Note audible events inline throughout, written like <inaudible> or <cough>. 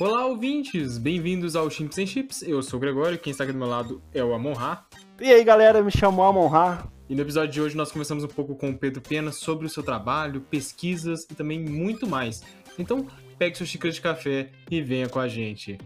Olá, ouvintes! Bem-vindos ao Chimps and Chips. Eu sou o Gregório, quem está aqui do meu lado é o Amon Ra. E aí, galera, me chamo Amon Ra. E no episódio de hoje nós conversamos um pouco com o Pedro Pena sobre o seu trabalho, pesquisas e também muito mais. Então, pegue sua xícara de café e venha com a gente.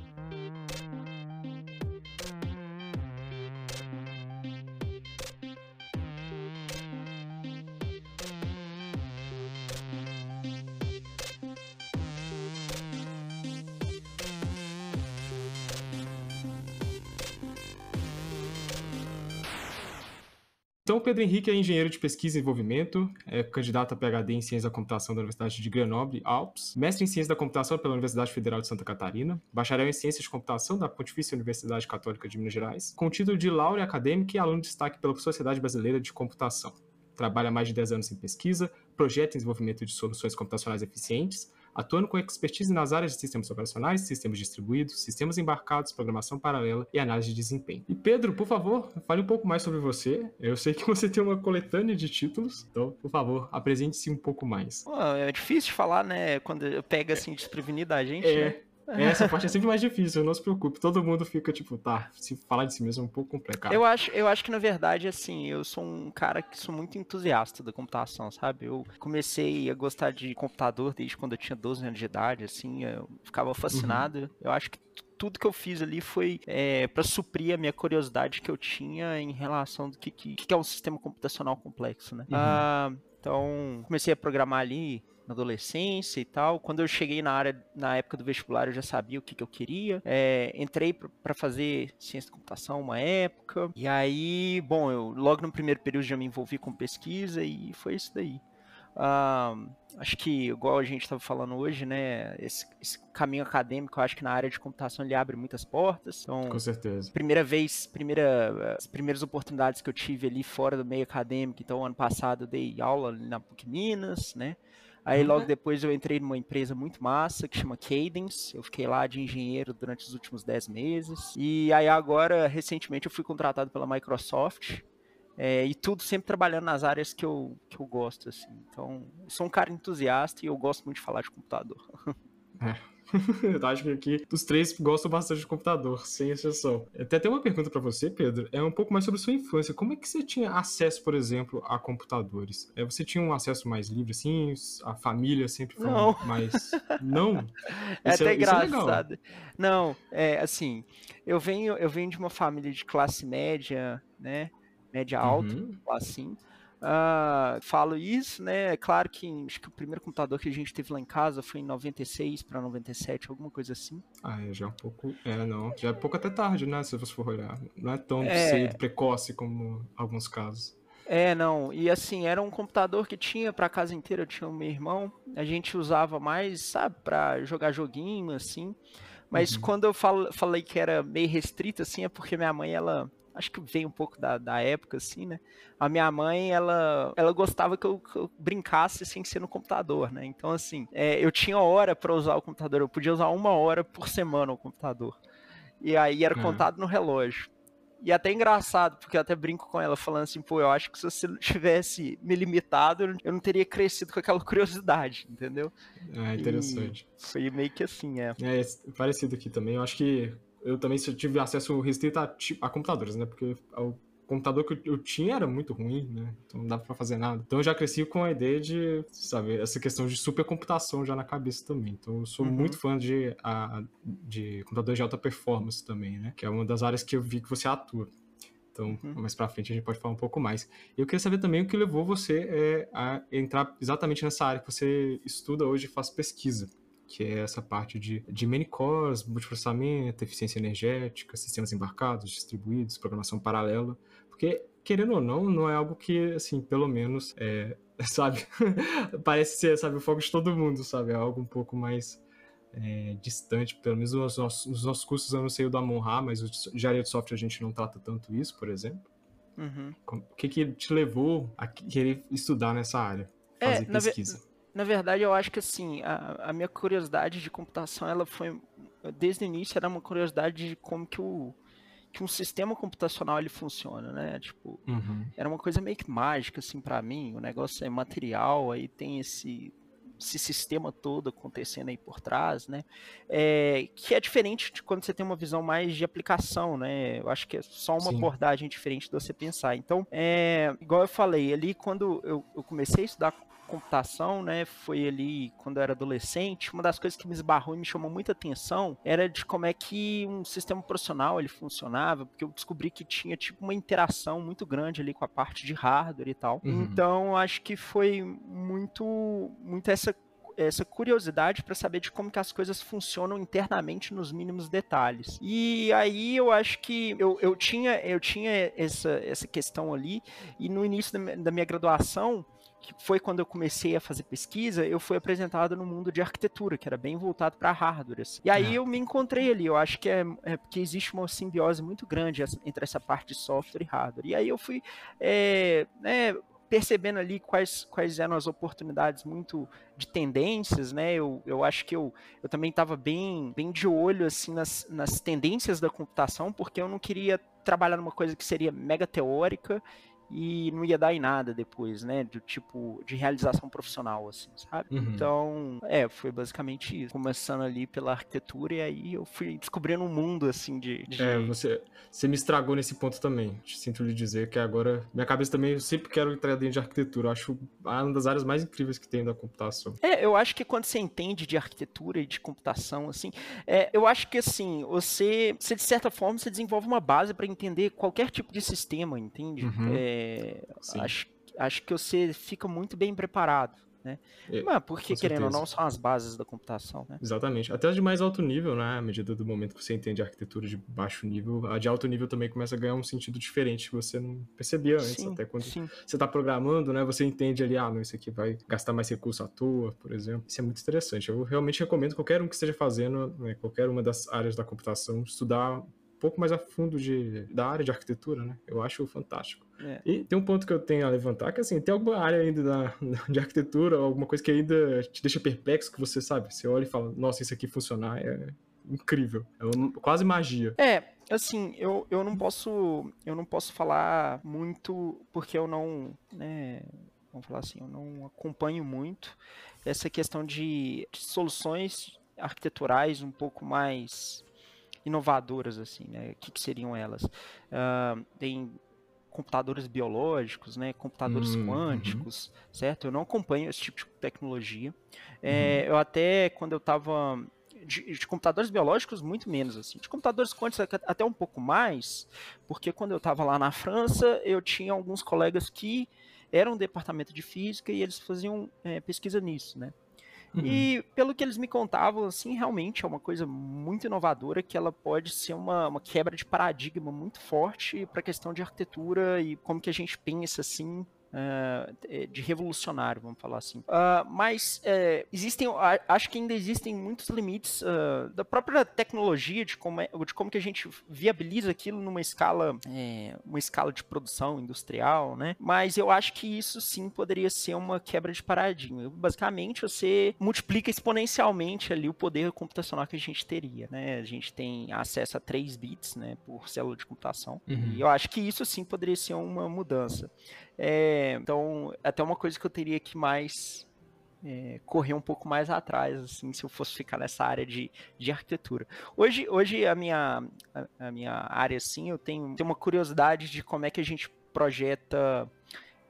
Pedro Henrique é engenheiro de pesquisa e desenvolvimento, é candidato a PhD em Ciência da Computação da Universidade de Grenoble, Alpes, mestre em Ciência da Computação pela Universidade Federal de Santa Catarina, bacharel em Ciências de Computação da Pontifícia Universidade Católica de Minas Gerais, com título de Laure Acadêmico e aluno de destaque pela Sociedade Brasileira de Computação. Trabalha há mais de 10 anos em pesquisa, projeto em desenvolvimento de soluções computacionais eficientes, atuando com expertise nas áreas de sistemas operacionais, sistemas distribuídos, sistemas embarcados, programação paralela e análise de desempenho. E Pedro, por favor, fale um pouco mais sobre você. Eu sei que <laughs> você tem uma coletânea de títulos, então, por favor, apresente-se um pouco mais. Pô, é difícil de falar, né? Quando pega assim desprevenida a gente, É, né? Essa parte é sempre mais difícil, não se preocupe. Todo mundo fica tipo, tá, se falar de si mesmo é um pouco complicado. Eu acho, eu acho que na verdade, assim, eu sou um cara que sou muito entusiasta da computação, sabe? Eu comecei a gostar de computador desde quando eu tinha 12 anos de idade, assim, eu ficava fascinado. Eu acho que tudo que eu fiz ali foi é, para suprir a minha curiosidade que eu tinha em relação do que, que, que é um sistema computacional complexo, né? Uhum. Ah, então, comecei a programar ali na adolescência e tal. Quando eu cheguei na área, na época do vestibular, eu já sabia o que, que eu queria. É, entrei para fazer ciência da computação uma época. E aí, bom, eu logo no primeiro período já me envolvi com pesquisa e foi isso daí. Ah, acho que, igual a gente estava falando hoje, né, esse, esse caminho acadêmico, eu acho que na área de computação ele abre muitas portas. Então, Com certeza. primeira vez, primeira, as primeiras oportunidades que eu tive ali fora do meio acadêmico, então ano passado eu dei aula na PUC Minas, né? Aí Uhum. logo depois eu entrei numa empresa muito massa que chama Cadence. Eu fiquei lá de engenheiro durante os últimos 10 meses. E aí agora, recentemente, eu fui contratado pela Microsoft. é, e tudo sempre trabalhando nas áreas que eu, que eu gosto, assim. Então, eu sou um cara entusiasta e eu gosto muito de falar de computador. <laughs> Eu acho que aqui os três gostam bastante de computador, sem exceção. Até tem uma pergunta pra você, Pedro. É um pouco mais sobre sua infância. Como é que você tinha acesso, por exemplo, a computadores? É, Você tinha um acesso mais livre, assim? A família sempre foi Não. mais. Não? <laughs> É Isso até isso legal. engraçado. Não, é assim, eu venho, eu venho de uma família de classe média, né? Média alta, Uhum. assim. Ah, falo isso, né? É claro que acho que o primeiro computador que a gente teve lá em casa foi em 96 para 97, alguma coisa assim. Ah, é já é um pouco. É, não. Já é pouco até tarde, né? Se você for olhar. Não é tão É. cedo, precoce como alguns casos. É, não. E assim, era um computador que tinha pra casa inteira, eu tinha o meu irmão. A gente usava mais, sabe, pra jogar joguinho, assim. Mas Uhum. quando eu fal- falei que era meio restrito, assim, é porque minha mãe, ela. Acho que veio um pouco da, da época, assim, né? A minha mãe, ela, ela gostava que eu, que eu brincasse sem ser no computador, né? Então, assim, é, eu tinha hora pra usar o computador. Eu podia usar uma hora por semana o computador. E aí era É. contado no relógio. E até engraçado, porque eu até brinco com ela, falando assim, pô, eu acho que se você <laughs> tivesse me limitado, eu não teria crescido com aquela <laughs> curiosidade, entendeu? É interessante. Foi meio que assim, é. É, é parecido aqui também. Eu acho que eu também só tive acesso restrito a, a computadores, né? Porque o computador que eu- eu tinha era muito ruim, né? Então não dava pra fazer nada. Então eu já cresci com a ideia de, sabe, essa questão de supercomputação já na cabeça também. Então eu sou Uhum. muito fã de, a, de computadores de alta performance também, né? Que é uma das áreas que eu vi que você atua. Então, Uhum. mais pra frente a gente pode falar um pouco mais. Eu queria saber também o que levou você é, a entrar exatamente nessa área que você estuda hoje e faz pesquisa que é essa parte de, de many cores, multiprocessamento, eficiência energética, sistemas embarcados, distribuídos, programação paralela, porque, querendo ou não, não é algo que, assim, pelo menos, é, <laughs> sabe, <laughs> parece ser, sabe, o foco de todo mundo, sabe, é algo um pouco mais é, distante, pelo menos nos nossos, nos nossos cursos eu não sei o da Monra, mas o de engenharia de software a gente não trata tanto isso, por exemplo. Uhum. O que que te levou a querer estudar nessa área, É, fazer ve- pesquisa? Na verdade, eu acho que assim, a, a minha curiosidade de computação, ela foi, desde o início, era uma curiosidade de como que o que um sistema computacional ele funciona, né? Tipo, Uhum. era uma coisa meio que mágica assim para mim. O negócio é material, aí tem esse esse sistema todo acontecendo aí por trás, né? É, que é diferente de quando você tem uma visão mais de aplicação, né? Eu acho que é só uma Sim. abordagem diferente de você pensar. Então, é, igual eu falei, ali quando eu, eu comecei a estudar computação, né, foi ali quando eu era adolescente, uma das coisas que me esbarrou e me chamou muita atenção era de como é que um sistema profissional ele funcionava, porque eu descobri que tinha tipo uma interação muito grande ali com a parte de hardware e tal. Uhum. Então, acho que foi muito muito essa essa curiosidade para saber de como que as coisas funcionam internamente nos mínimos detalhes. E aí eu acho que eu, eu tinha eu tinha essa, essa questão ali e no início da, da minha graduação que foi quando eu comecei a fazer pesquisa, eu fui apresentado no mundo de arquitetura, que era bem voltado para hardware. Assim. E aí é. eu me encontrei ali, eu acho que é, é, porque existe uma simbiose muito grande entre essa parte de software e hardware. E aí eu fui é, né, percebendo ali quais, quais eram as oportunidades muito de tendências, né? Eu, eu acho que eu, eu também estava bem, bem de olho assim nas, nas tendências da computação, porque eu não queria trabalhar numa coisa que seria mega teórica e não ia dar em nada depois, né? Do tipo de realização profissional, assim, sabe? Uhum. Então, é, foi basicamente isso. Começando ali pela arquitetura e aí eu fui descobrindo um mundo, assim, de. de... É, você, você me estragou nesse ponto também. Sinto lhe dizer que agora. Minha cabeça também, eu sempre quero entrar dentro de arquitetura. Eu acho uma das áreas mais incríveis que tem da computação. É, eu acho que quando você entende de arquitetura e de computação, assim, é, eu acho que, assim, você, você, de certa forma, você desenvolve uma base para entender qualquer tipo de sistema, entende? Uhum. É, acho, acho que você fica muito bem preparado. Né? É, Mas porque, querendo ou não, são as bases da computação. Né? Exatamente. Até as de mais alto nível, né? À medida do momento que você entende a arquitetura de baixo nível, a de alto nível também começa a ganhar um sentido diferente que você não percebia antes. Sim, até quando sim. você está programando, né? Você entende ali, ah, não, isso aqui vai gastar mais recurso à toa, por exemplo. Isso é muito interessante. Eu realmente recomendo qualquer um que esteja fazendo, né, qualquer uma das áreas da computação, estudar pouco mais a fundo de, da área de arquitetura, né? Eu acho fantástico. É. E tem um ponto que eu tenho a levantar, que assim, tem alguma área ainda da, <laughs> de arquitetura, alguma coisa que ainda te deixa perplexo, que você sabe, você olha e fala, nossa, isso aqui funcionar é incrível, é uma, quase magia. É, assim, eu, eu não posso eu não posso falar muito porque eu não, né, vamos falar assim, eu não acompanho muito essa questão de, de soluções arquiteturais um pouco mais inovadoras assim, né? O que, que seriam elas? Uh, tem computadores biológicos, né, computadores hum, quânticos, uhum. certo? Eu não acompanho esse tipo de tecnologia. É, uhum. Eu até, quando eu estava de, de, computadores biológicos, muito menos, assim. De computadores quânticos, até um pouco mais, porque quando eu estava lá na França, eu tinha alguns colegas que eram do departamento de física e eles faziam é, pesquisa nisso, né? Uhum. E pelo que eles me contavam, assim, realmente é uma coisa muito inovadora que ela pode ser uma, uma quebra de paradigma muito forte para a questão de arquitetura e como que a gente pensa assim uh, de revolucionário, vamos falar assim. Uh, mas uh, existem, acho que ainda existem muitos limites da própria tecnologia, de como, é, de como que a gente viabiliza aquilo numa escala, é, uma escala de produção industrial, né? Mas eu acho que isso sim poderia ser uma quebra de paradigma. Basicamente, você multiplica exponencialmente ali o poder computacional que a gente teria, né? A gente tem acesso a 3 bits, né, por célula de computação. Uhum. E eu acho que isso sim poderia ser uma mudança. É, então, até uma coisa que eu teria que mais é, correr um pouco mais atrás, assim, se eu fosse ficar nessa área de, de arquitetura. Hoje, hoje a, minha, a, a minha área, assim, eu tenho, tenho uma curiosidade de como é que a gente projeta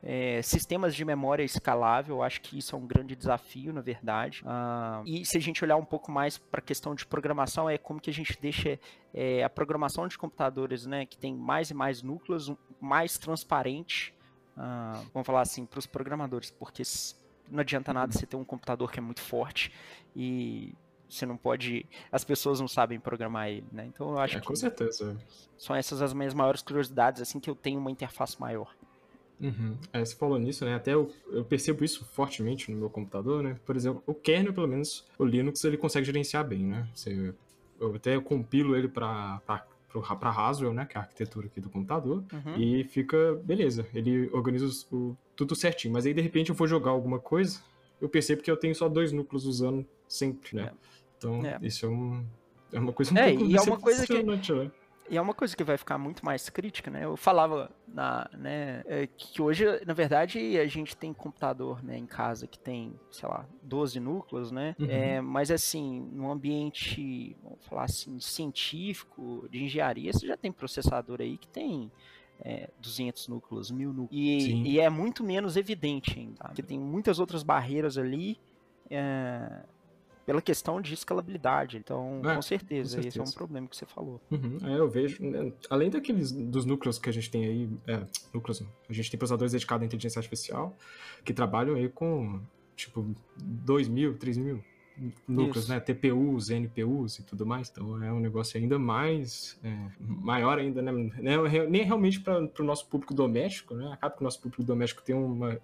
é, sistemas de memória escalável, acho que isso é um grande desafio, na verdade. Ah, e se a gente olhar um pouco mais para a questão de programação, é como que a gente deixa é, a programação de computadores, né, que tem mais e mais núcleos, mais transparente, uh, vamos falar assim, para os programadores, porque não adianta nada você ter um computador que é muito forte e você não pode. As pessoas não sabem programar ele, né? Então eu acho é, que. Com certeza. São essas as minhas maiores curiosidades, assim, que eu tenho uma interface maior. Uhum. É, você falou nisso, né? Até eu, eu, percebo isso fortemente no meu computador, né? Por exemplo, o kernel, pelo menos, o Linux, ele consegue gerenciar bem, né? Você, eu até compilo ele para para Haswell, né, que é a arquitetura aqui do computador, uhum. e fica beleza. Ele organiza o, tudo certinho. Mas aí de repente eu vou jogar alguma coisa, eu percebo que eu tenho só dois núcleos usando sempre, né? É. Então é. isso é, um, é uma coisa um é, e é uma coisa que né? E é uma coisa que vai ficar muito mais crítica, né? Eu falava na, né, é, que hoje, na verdade, a gente tem computador né, em casa que tem, sei lá, 12 núcleos, né? Uhum. É, mas assim, no ambiente, vamos falar assim, científico, de engenharia, você já tem processador aí que tem é, 200 núcleos, 1000 núcleos. E, e, é muito menos evidente ainda, porque tem muitas outras barreiras ali. É, pela questão de escalabilidade. Então, é, com, certeza, com, certeza, esse é um problema que você falou. Uhum, é, eu vejo, né, além daqueles dos núcleos que a gente tem aí, é, núcleos, a gente tem processadores dedicados à inteligência artificial que trabalham aí com tipo 2 mil, 3 mil núcleos, Isso. né? TPUs, NPUs e tudo mais. Então é um negócio ainda mais é, maior ainda, né? Nem realmente para o nosso público doméstico, né? Acaba que o nosso público doméstico tem uma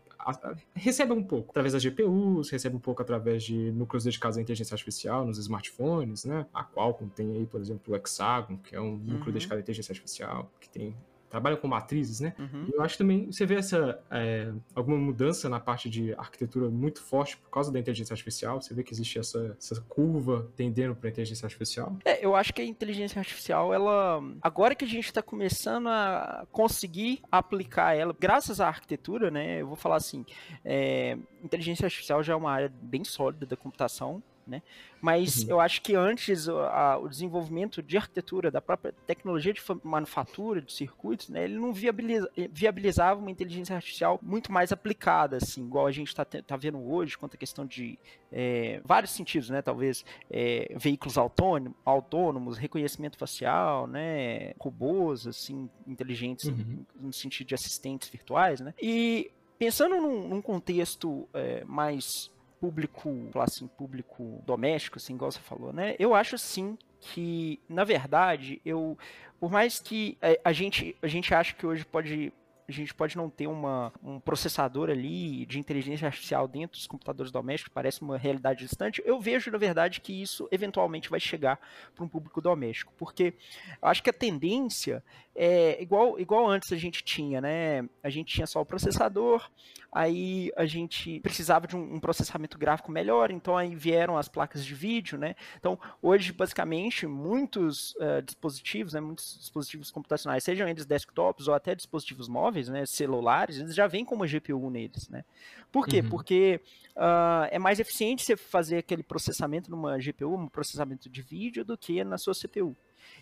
recebe um pouco através das GPUs, recebe um pouco através de núcleos dedicados à inteligência artificial nos smartphones, né? A Qualcomm tem aí, por exemplo, o Hexagon, que é um núcleo uhum. dedicado à inteligência artificial, que tem trabalha com matrizes, né? Uhum. E eu acho também você vê essa é, alguma mudança na parte de arquitetura muito forte por causa da inteligência artificial. Você vê que existe essa, essa curva tendendo para a inteligência artificial. É, eu acho que a inteligência artificial, ela agora que a gente está começando a conseguir aplicar ela, graças à arquitetura, né? Eu vou falar assim, é, inteligência artificial já é uma área bem sólida da computação né? Mas uhum. eu acho que antes a, o desenvolvimento de arquitetura, da própria tecnologia de manufatura, de circuitos, né, ele não viabiliza, viabilizava uma inteligência artificial muito mais aplicada, assim, igual a gente está tá vendo hoje, quanto a questão de é, vários sentidos, né? Talvez é, veículos autônomos, autônomos, reconhecimento facial, né? Robôs, assim, inteligentes uhum. no, no sentido de assistentes virtuais, né? E pensando num, num contexto é, mais público, assim, público doméstico, assim, igual você falou, né? Eu acho sim que, na verdade, eu, por mais que a, a gente, a gente acha que hoje pode a gente pode não ter uma, um processador ali de inteligência artificial dentro dos computadores domésticos, parece uma realidade distante. Eu vejo, na verdade, que isso eventualmente vai chegar para um público doméstico, porque eu acho que a tendência é igual, igual antes a gente tinha, né? A gente tinha só o processador, aí a gente precisava de um, um processamento gráfico melhor, então aí vieram as placas de vídeo, né? Então, hoje, basicamente, muitos uh, dispositivos, né, muitos dispositivos computacionais, sejam eles desktops ou até dispositivos móveis, né, celulares, eles já vêm com uma GPU neles, né? Por quê? Uhum. Porque uh, é mais eficiente você fazer aquele processamento numa GPU, um processamento de vídeo, do que na sua CPU.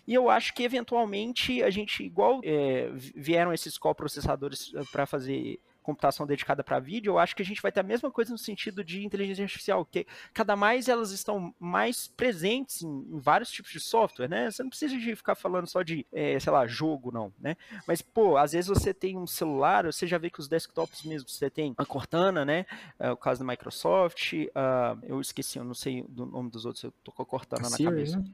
E eu acho que eventualmente a gente, igual é, vieram esses coprocessadores ah, para fazer computação dedicada para vídeo, eu acho que a gente vai ter a mesma coisa no sentido de inteligência artificial, que cada mais elas estão mais presentes em, em vários tipos de software, né? Você não precisa de ficar falando só de, é, sei lá, jogo, não, né? Mas, pô, às vezes você tem um celular, você já vê que os desktops mesmo, você tem a Cortana, né? É, o caso da Microsoft, uh, eu esqueci, eu não sei o nome dos outros, eu tô com a Cortana a na Siri, cabeça. Né?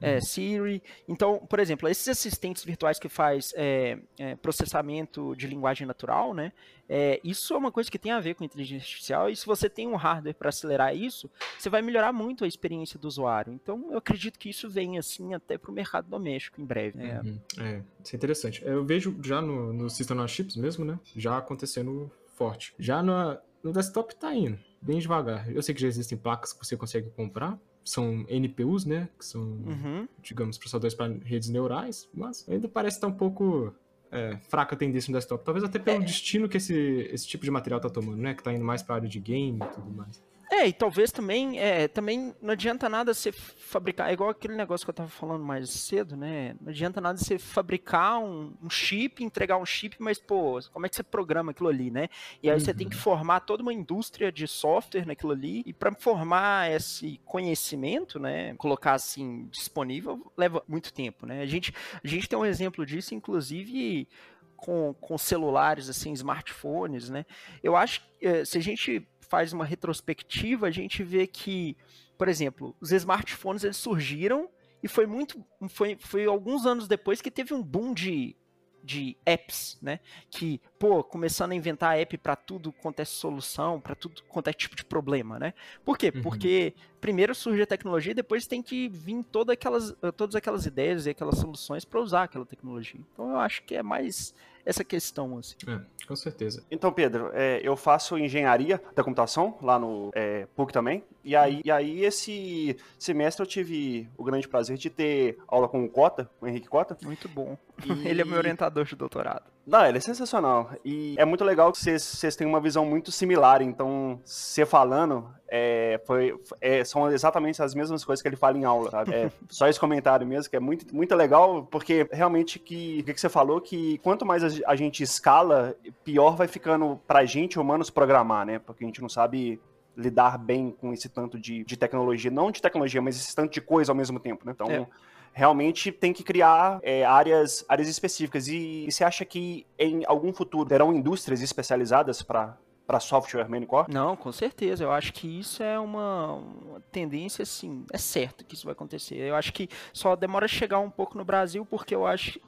É, uhum. Siri. Então, por exemplo, esses assistentes virtuais que faz é, é, processamento de linguagem natural, né? É, isso é uma coisa que tem a ver com inteligência artificial. E se você tem um hardware para acelerar isso, você vai melhorar muito a experiência do usuário. Então, eu acredito que isso vem assim até para o mercado doméstico em breve. Né? Uhum. É, isso é interessante. Eu vejo já no, no System on Chips mesmo, né? Já acontecendo forte. Já no, no desktop tá indo bem devagar. Eu sei que já existem placas que você consegue comprar são NPUs, né? Que são, uhum. digamos, processadores para redes neurais, mas ainda parece estar um pouco é, fraca a tendência no desktop. Talvez até pelo é. destino que esse, esse tipo de material está tomando, né? Que está indo mais para a área de game e tudo mais. É, e talvez também, é, também não adianta nada você fabricar, é igual aquele negócio que eu estava falando mais cedo, né? Não adianta nada você fabricar um, um, chip, entregar um chip, mas, pô, como é que você programa aquilo ali, né? E aí uhum. você tem que uhum. formar toda uma indústria de software naquilo ali, e para formar esse conhecimento, né, colocar assim disponível, leva muito tempo, né? A gente, a gente tem um exemplo disso, inclusive com, com celulares, assim, smartphones, né? Eu acho que eh, se a gente faz uma retrospectiva, a gente vê que, por exemplo, os smartphones eles surgiram e foi muito foi, foi alguns anos depois que teve um boom de de apps, né? Que, pô, começando a inventar app para tudo quanto é solução, para tudo quanto é tipo de problema, né? Por quê? Uhum. Porque primeiro surge a tecnologia e depois tem que vir todas aquelas, todas aquelas ideias e aquelas soluções para usar aquela tecnologia. Então eu acho que é mais essa questão, assim. É, com certeza. Então, Pedro, é, eu faço engenharia da computação lá no é, PUC também. E aí, e aí, esse semestre eu tive o grande prazer de ter aula com o Cota, com o Henrique Cota. Muito bom. E... <laughs> Ele é meu orientador de doutorado. Não, ele é sensacional. E é muito legal que vocês têm uma visão muito similar. Então, você falando, é, foi, é, são exatamente as mesmas coisas que ele fala em aula, sabe? É, <laughs> só esse comentário mesmo, que é muito, muito legal, porque realmente que, o que você falou, que quanto mais a, a gente escala, pior vai ficando pra gente, humanos, programar, né? Porque a gente não sabe lidar bem com esse tanto de, de tecnologia, não de tecnologia, mas esse tanto de coisa ao mesmo tempo, né? Então, é. realmente tem que criar é, áreas, áreas específicas. E, e você acha que em algum futuro terão indústrias especializadas para para software maincore? Não, com certeza. Eu acho que isso é uma, uma, tendência, assim, é certo que isso vai acontecer. Eu acho que só demora a chegar um pouco no Brasil, porque eu acho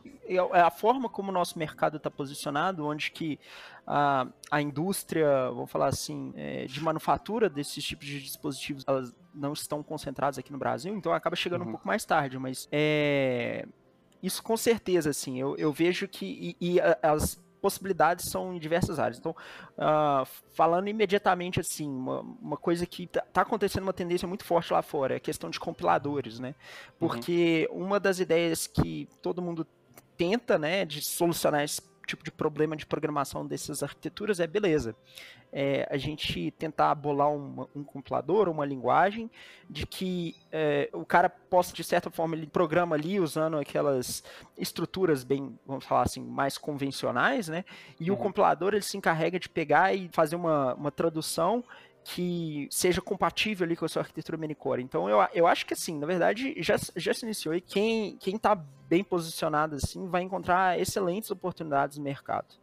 a forma como o nosso mercado está posicionado, onde que a, a indústria, vamos falar assim, é, de manufatura desses tipos de dispositivos, elas não estão concentradas aqui no Brasil, então acaba chegando uhum. um pouco mais tarde, mas é, isso com certeza, assim, eu, eu vejo que e, e as possibilidades são em diversas áreas. Então, uh, falando imediatamente assim, uma, uma coisa que está tá acontecendo uma tendência muito forte lá fora é a questão de compiladores, né? Uhum. Porque uhum. uma das ideias que todo mundo tenta, né, de solucionar esse tipo de problema de programação dessas arquiteturas é beleza. É, a gente tentar bolar um, um compilador, uma linguagem, de que é, o cara possa, de certa forma, ele programa ali usando aquelas estruturas bem, vamos falar assim, mais convencionais, né? E uhum. o compilador ele se encarrega de pegar e fazer uma, uma tradução que seja compatível ali com a sua arquitetura Manicore. Então eu, eu acho que assim, na verdade, já, já se iniciou e quem, quem tá bem posicionado assim vai encontrar excelentes oportunidades no mercado.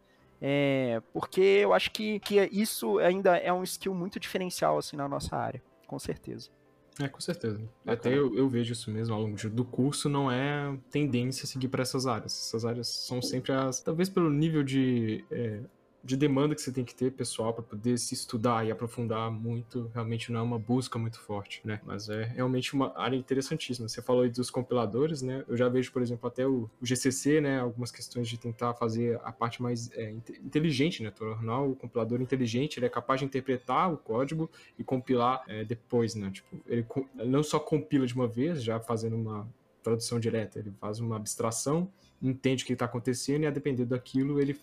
É, porque eu acho que, que isso ainda é um skill muito diferencial assim na nossa área, com certeza. É, com certeza. Até eu, eu, vejo isso mesmo ao longo do curso, não é tendência a seguir para essas áreas. Essas áreas são sempre as. Talvez pelo nível de é, de demanda que você tem que ter pessoal para poder se estudar e aprofundar muito, realmente não é uma busca muito forte, né? Mas é realmente uma área interessantíssima. Você falou aí dos compiladores, né? Eu já vejo, por exemplo, até o, GCC, né? Algumas questões de tentar fazer a parte mais é, inteligente, né? Tornar o compilador inteligente, ele é capaz de interpretar o código e compilar é, depois, né? Tipo, ele não só compila de uma vez, já fazendo uma tradução direta, ele faz uma abstração, entende o que está acontecendo e a depender daquilo ele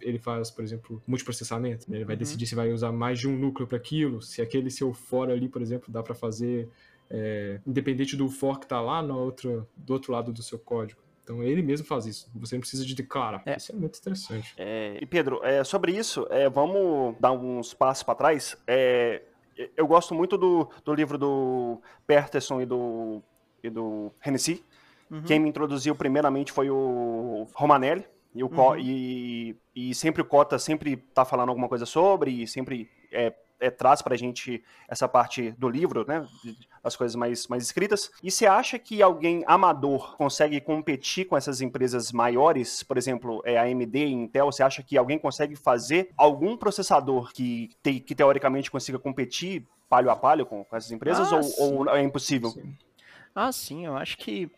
ele faz, por exemplo, multiprocessamento. Né? Ele vai uhum. decidir se vai usar mais de um núcleo para aquilo, se aquele seu for ali, por exemplo, dá para fazer é, independente do for que está lá no outro, do outro lado do seu código. Então ele mesmo faz isso. Você não precisa de declarar. É. Isso é muito interessante. É, e Pedro, é, sobre isso, é, vamos dar uns passos para trás. É, eu gosto muito do, do livro do Peterson e do, e do Hennessy. Uhum. Quem me introduziu primeiramente foi o Romanelli, e, o uhum. e, e, sempre o Cota sempre tá falando alguma coisa sobre, e sempre é, é, traz pra gente essa parte do livro, né? As coisas mais, mais escritas. E você acha que alguém amador consegue competir com essas empresas maiores? Por exemplo, é, a AMD e Intel, você acha que alguém consegue fazer algum processador que, te, que teoricamente consiga competir palho a palho com, com essas empresas? Ah, ou, ou, é impossível? Sim. Ah, sim, eu acho que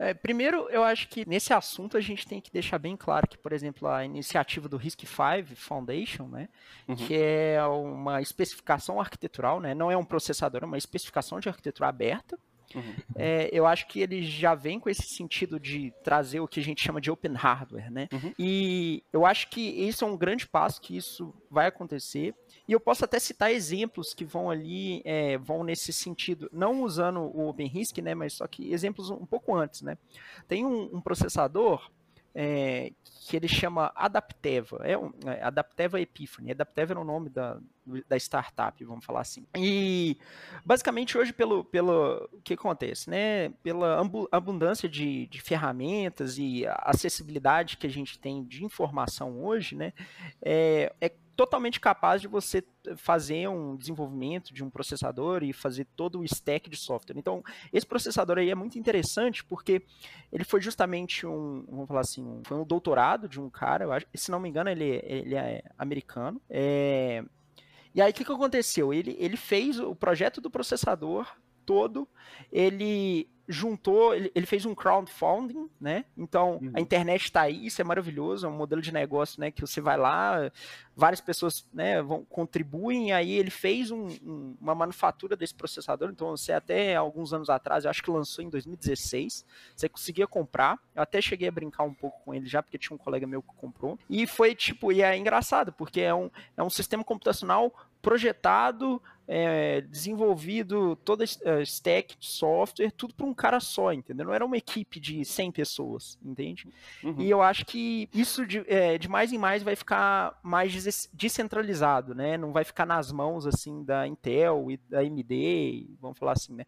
é, primeiro, eu acho que nesse assunto a gente tem que deixar bem claro que, por exemplo, a iniciativa do RISC-V Foundation, né, uhum. que é uma especificação arquitetural, né, não é um processador, é uma especificação de arquitetura aberta, Uhum. É, eu acho que ele já vem com esse sentido de trazer o que a gente chama de open hardware, né? Uhum. E eu acho que isso é um grande passo que isso vai acontecer. E eu posso até citar exemplos que vão ali, é, vão nesse sentido, não usando o OpenRISC, né, mas só que exemplos um pouco antes, né. Tem um, um processador é, que ele chama Adapteva, é um, é, Adapteva Epiphany, Adapteva é o nome da, da startup, vamos falar assim. E basicamente hoje pelo, pelo o que acontece, né, pela abundância de, de ferramentas e acessibilidade que a gente tem de informação hoje, né, é, é totalmente capaz de você fazer um desenvolvimento de um processador e fazer todo o stack de software. Então, esse processador aí é muito interessante porque ele foi justamente um, vamos falar assim, um, foi um doutorado de um cara, eu acho, se não me engano, ele, ele é americano. É, e aí, o que, que aconteceu? Ele, ele fez o projeto do processador todo, ele juntou, ele, ele fez um crowdfunding, né? Então, uhum. a internet está aí, isso é maravilhoso, é um modelo de negócio, né? Que você vai lá, várias pessoas, né, vão, contribuem, aí ele fez um, um, uma manufatura desse processador, então você até alguns anos atrás, eu acho que lançou em 2016, você conseguia comprar, eu até cheguei a brincar um pouco com ele já, porque tinha um colega meu que comprou, e foi tipo, e é engraçado, porque é um, é um sistema computacional projetado, é, desenvolvido, toda a stack de software, tudo para um cara só, entendeu? Não era uma equipe de 100 pessoas, entende? Uhum. E eu acho que isso de, é, de, mais em mais vai ficar mais descentralizado, né? Não vai ficar nas mãos, assim, da Intel e da AMD, vamos falar assim, né?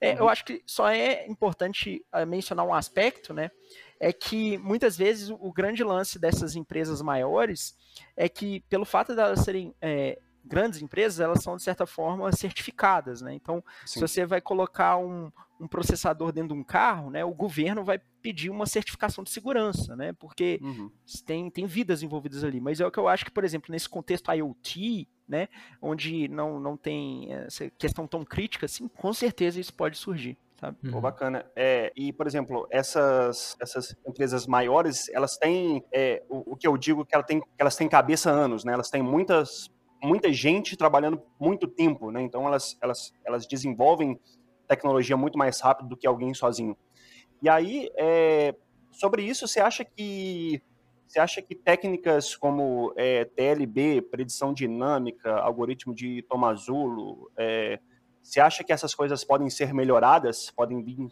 É, uhum. Eu acho que só é importante é, mencionar um aspecto, né? É que muitas vezes o grande lance dessas empresas maiores é que, pelo fato de elas serem é, grandes empresas, elas são, de certa forma, certificadas, né? Então, Sim. se você vai colocar um, um, processador dentro de um carro, né, o governo vai pedir uma certificação de segurança, né? Porque uhum. tem, tem vidas envolvidas ali. Mas é o que eu acho que, por exemplo, nesse contexto IoT, né, onde não, não tem essa questão tão crítica assim, com certeza isso pode surgir. Sabe? Uhum. bacana. É, e, por exemplo, essas, essas empresas maiores, elas têm, é, o, o, que eu digo que ela tem, elas têm cabeça anos, né? Elas têm muitas muita gente trabalhando muito tempo, né? Então elas, elas, elas desenvolvem tecnologia muito mais rápido do que alguém sozinho. E aí, é, sobre isso, você acha que você acha que técnicas como é, TLB, predição dinâmica, algoritmo de Tomazulo, é, você acha que essas coisas podem ser melhoradas, podem vir,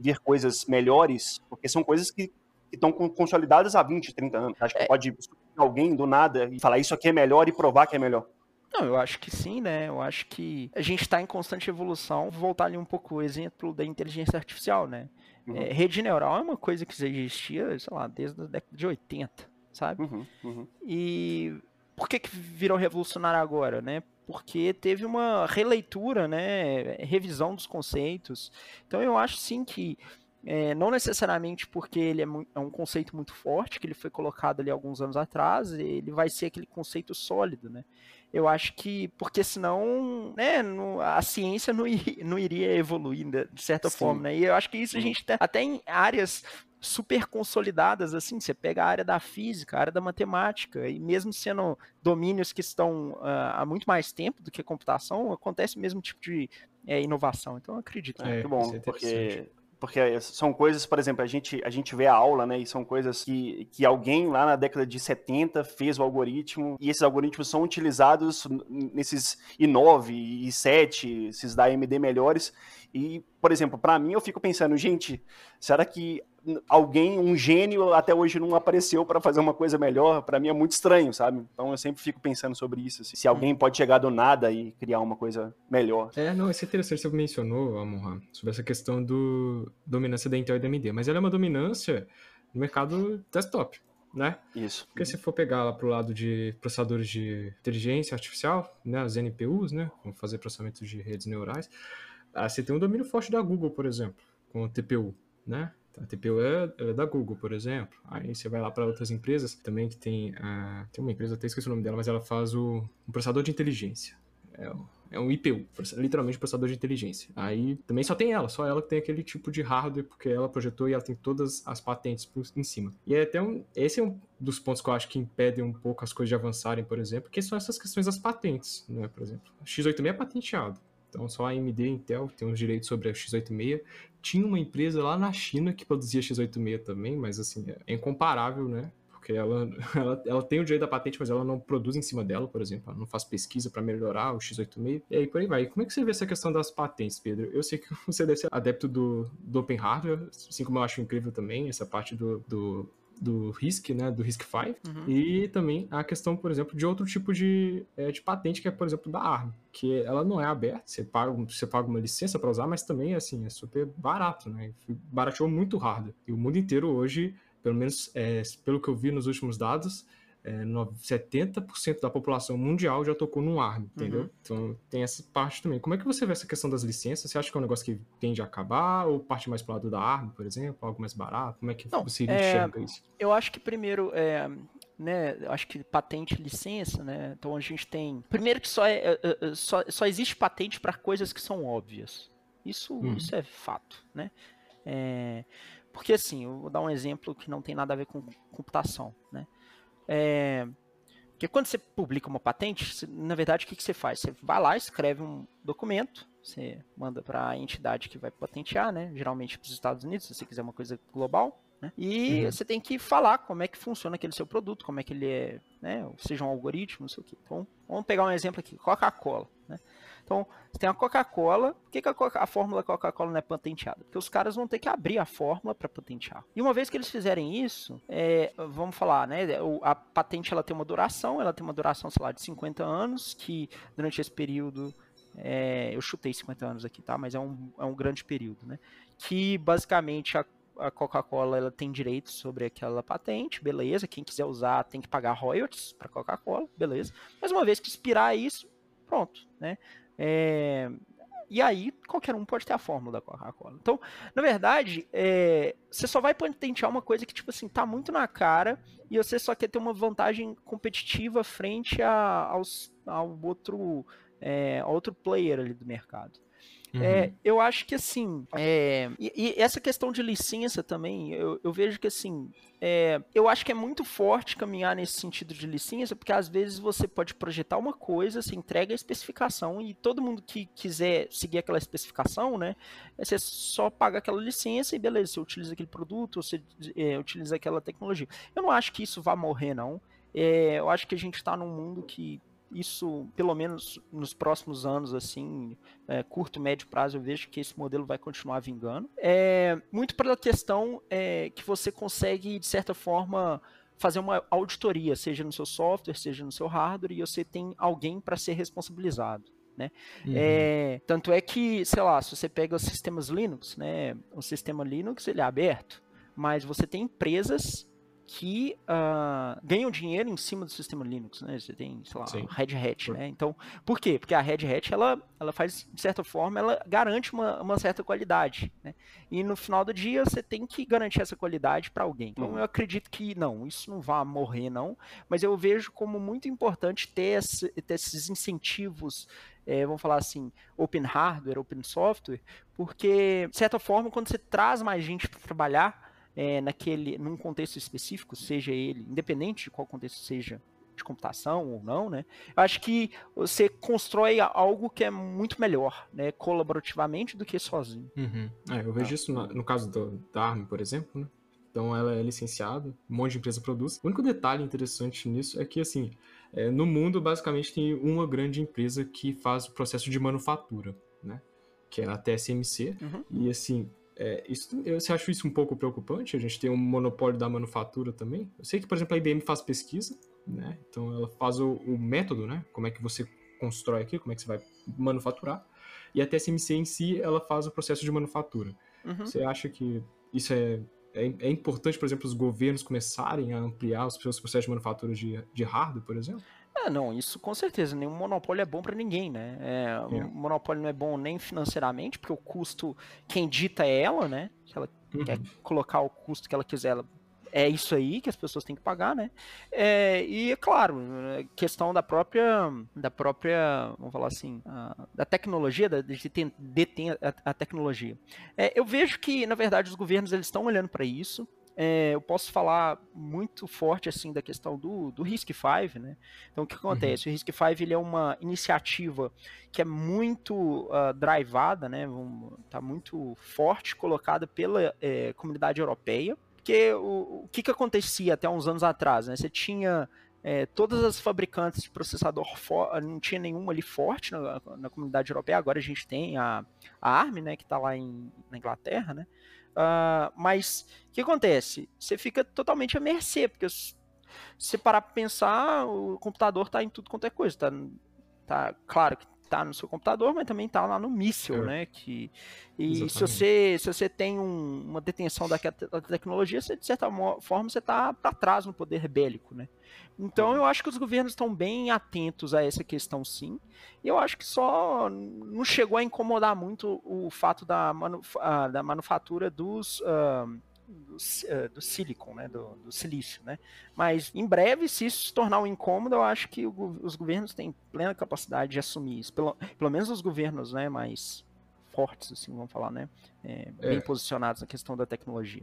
vir coisas melhores? Porque são coisas que estão consolidadas há 20, 30 anos. Acho que é. pode alguém do nada e falar isso aqui é melhor e provar que é melhor. Não, eu acho que sim, né? Eu acho que a gente está em constante evolução. Vou voltar ali um pouco o exemplo da inteligência artificial, né? Uhum. É, rede neural é uma coisa que existia, sei lá, desde a década de 80, sabe? Uhum, uhum. E por que, que virou revolucionário agora, né? Porque teve uma releitura, né? Revisão dos conceitos. Então eu acho sim que é, não necessariamente porque ele é, é, um conceito muito forte, que ele foi colocado ali alguns anos atrás, ele vai ser aquele conceito sólido, né? Eu acho que, porque senão, né, no, a ciência não, ir, <laughs> não iria evoluir de certa Sim. forma, né? E eu acho que isso a gente tem, até em áreas super consolidadas, assim, você pega a área da física, a área da matemática, e mesmo sendo domínios que estão uh, há muito mais tempo do que a computação, acontece o mesmo tipo de é, inovação. Então, eu acredito. É, muito bom, é porque porque são coisas, por exemplo, a gente, a gente vê a aula, né, e são coisas que, que alguém lá na década de 70 fez o algoritmo, e esses algoritmos são utilizados nesses i9 e i7, esses da AMD melhores, e, por exemplo, para mim eu fico pensando, gente, será que alguém, um gênio, até hoje não apareceu para fazer uma coisa melhor, para mim é muito estranho, sabe? Então eu sempre fico pensando sobre isso, assim, se alguém pode chegar do nada e criar uma coisa melhor. É, não, isso é interessante, você mencionou, Amorra, sobre essa questão do dominância da Intel e da AMD, mas ela é uma dominância no mercado desktop, né? Isso. Porque se for pegar lá pro lado de processadores de inteligência artificial, né, as NPUs, né, vão fazer processamento de redes neurais, ah, você tem um domínio forte da Google, por exemplo, com o TPU, né? A TPU é, é, da Google, por exemplo. Aí você vai lá para outras empresas também que tem. Uh, tem uma empresa, até esqueci o nome dela, mas ela faz o, um processador de inteligência. É, é um IPU, literalmente processador de inteligência. Aí também só tem ela, só ela que tem aquele tipo de hardware, porque ela projetou e ela tem todas as patentes por, em cima. E é até um, esse é um dos pontos que eu acho que impedem um pouco as coisas de avançarem, por exemplo, que são essas questões das patentes, né? Por exemplo, a X86 é patenteado. Então só a AMD e Intel tem os direitos sobre a x86. Tinha uma empresa lá na China que produzia x86 também, mas assim, é incomparável, né? Porque ela, <laughs> ela, ela tem o direito da patente, mas ela não produz em cima dela, por exemplo. Ela não faz pesquisa para melhorar o x86. E aí por aí vai. Como é que você vê essa questão das patentes, Pedro? Eu sei que <laughs> você deve ser adepto do, do Open Hardware, assim como eu acho incrível também essa parte do, do do RISC, né, do RISC-V, uhum. e também a questão, por exemplo, de outro tipo de, é, de patente, que é, por exemplo, da ARM, que ela não é aberta, você paga, você paga uma licença para usar, mas também, assim, é super barato, né, barateou muito hardware. E o mundo inteiro hoje, pelo menos é, pelo que eu vi nos últimos dados, é, 70% da população mundial já tocou no ARM, entendeu? Uhum. Então tem essa parte também. Como é que você vê essa questão das licenças? Você acha que é um negócio que tende a acabar ou parte mais para o lado da ARM, por exemplo, algo mais barato? Como é que Não, você é, enxerga isso? Eu acho que primeiro é, né, acho que patente e licença, né? Então a gente tem. Primeiro que só, é, é, é só, só existe patente para coisas que são óbvias. Isso, hum. isso é fato, né? É, porque assim, eu vou dar um exemplo que não tem nada a ver com computação, né? É, porque quando você publica uma patente, na verdade, o que, que você faz? Você vai lá, escreve um documento, você manda para a entidade que vai patentear, né? Geralmente para os Estados Unidos, se você quiser uma coisa global. Né? E uhum. você tem que falar como é que funciona aquele seu produto, como é que ele é, né? seja um algoritmo, não sei o que. Então, vamos pegar um exemplo aqui, Coca-Cola. Né? Então, você tem a Coca-Cola. Por que, que a, a, fórmula Coca-Cola não é patenteada? Porque os caras vão ter que abrir a fórmula para patentear. E uma vez que eles fizerem isso, é, vamos falar, né? A patente ela tem uma duração, ela tem uma duração, sei lá, de 50 anos, que durante esse período. É, eu chutei 50 anos aqui, tá? Mas é um, é um grande período, né? Que basicamente a a Coca-Cola ela tem direitos sobre aquela patente, beleza. Quem quiser usar tem que pagar royalties para Coca-Cola, beleza. Mas uma vez que expirar isso, pronto, né? É, e aí, qualquer um pode ter a fórmula da Coca-Cola. Então, na verdade, é, você só vai patentear uma coisa que, tipo assim, tá muito na cara e você só quer ter uma vantagem competitiva frente a, aos, ao outro, é, outro player ali do mercado. Uhum. É, eu acho que assim, é, e, e, essa questão de licença também, eu, eu vejo que assim, é, eu acho que é muito forte caminhar nesse sentido de licença, porque às vezes você pode projetar uma coisa, você entrega a especificação e todo mundo que quiser seguir aquela especificação, né, você só paga aquela licença e beleza, você utiliza aquele produto, você é, utiliza aquela tecnologia. Eu não acho que isso vá morrer, não. É, eu acho que a gente está num mundo que isso, pelo menos nos próximos anos, assim, é, curto, médio prazo, eu vejo que esse modelo vai continuar vingando. É, muito pela questão é, que você consegue, de certa forma, fazer uma auditoria, seja no seu software, seja no seu hardware, e você tem alguém para ser responsabilizado. Né? Uhum. É, tanto é que, sei lá, se você pega os sistemas Linux, né, o sistema Linux ele é aberto, mas você tem empresas que uh, ganham dinheiro em cima do sistema Linux, né? Você tem, sei lá, Sim. Red Hat, né? Então, por quê? Porque a Red Hat, ela, ela faz, de certa forma, ela garante uma, uma certa qualidade, né? E no final do dia, você tem que garantir essa qualidade para alguém. Então, uhum. eu acredito que, não, isso não vai morrer, não, mas eu vejo como muito importante ter, esse, ter esses incentivos é, vamos falar assim, open hardware, open software, porque, de certa forma, quando você traz mais gente para trabalhar, é, naquele, num contexto específico, seja ele, independente de qual contexto seja, de computação ou não, né? Eu acho que você constrói algo que é muito melhor, né? Colaborativamente do que sozinho. Uhum. É, eu vejo ah. isso no, no caso do, da ARM, por exemplo, né? Então ela é licenciada, um monte de empresa produz. O único detalhe interessante nisso é que, assim, é, no mundo basicamente tem uma grande empresa que faz o processo de manufatura, né? Que é a TSMC. Uhum. E, assim, é, isso, eu acho isso um pouco preocupante, a gente tem um monopólio da manufatura também. Eu sei que, por exemplo, a IBM faz pesquisa, né? Então ela faz o, o método, né? Como é que você constrói aqui, como é que você vai manufaturar. E a TSMC em si, ela faz o processo de manufatura. Uhum. Você acha que isso é, é, é, importante, por exemplo, os governos começarem a ampliar os seus processos de manufatura de, de hardware, por exemplo? É, não, isso com certeza. Nenhum monopólio é bom para ninguém, né? É, é. Um monopólio não é bom nem financeiramente, porque o custo, quem dita é ela, né? Se ela uhum. quer colocar o custo que ela quiser, ela, é isso aí que as pessoas têm que pagar, né? É, e é claro, questão da própria, da própria, vamos falar assim, a, da tecnologia, da, de deter a, a tecnologia. É, eu vejo que, na verdade, os governos eles estão olhando para isso é, eu posso falar muito forte assim da questão do, do RISC-V, né? Então o que acontece? Uhum. O RISC-V ele é uma iniciativa que é muito uh, drivada, né? Está muito forte, colocada pela é, comunidade europeia. Porque o, o que, que acontecia até uns anos atrás? Né? Você tinha é, todas as fabricantes de processador não tinha nenhuma ali forte na, na, comunidade europeia. Agora a gente tem a, a ARM, né, que está lá em, na Inglaterra, né? Uh, mas o que acontece? Você fica totalmente à mercê, porque se você parar para pensar, o computador está em tudo quanto é coisa. Tá, tá, claro que está no seu computador, mas também está lá no míssil, é. né? Que, e se você, se você tem um, uma detenção daquela tecnologia, você, de certa forma você está para trás no poder bélico, né? Então uhum. eu acho que os governos estão bem atentos a essa questão sim. E eu acho que só não chegou a incomodar muito o fato da, manu, da manufatura dos. Uh, do, uh, do silicon, né, do, do, silício, né? Mas em breve, se isso se tornar um incômodo, eu acho que o, os governos têm plena capacidade de assumir isso. Pelo, pelo menos os governos, né, mais fortes, assim, vamos falar, né? É, bem é. posicionados na questão da tecnologia.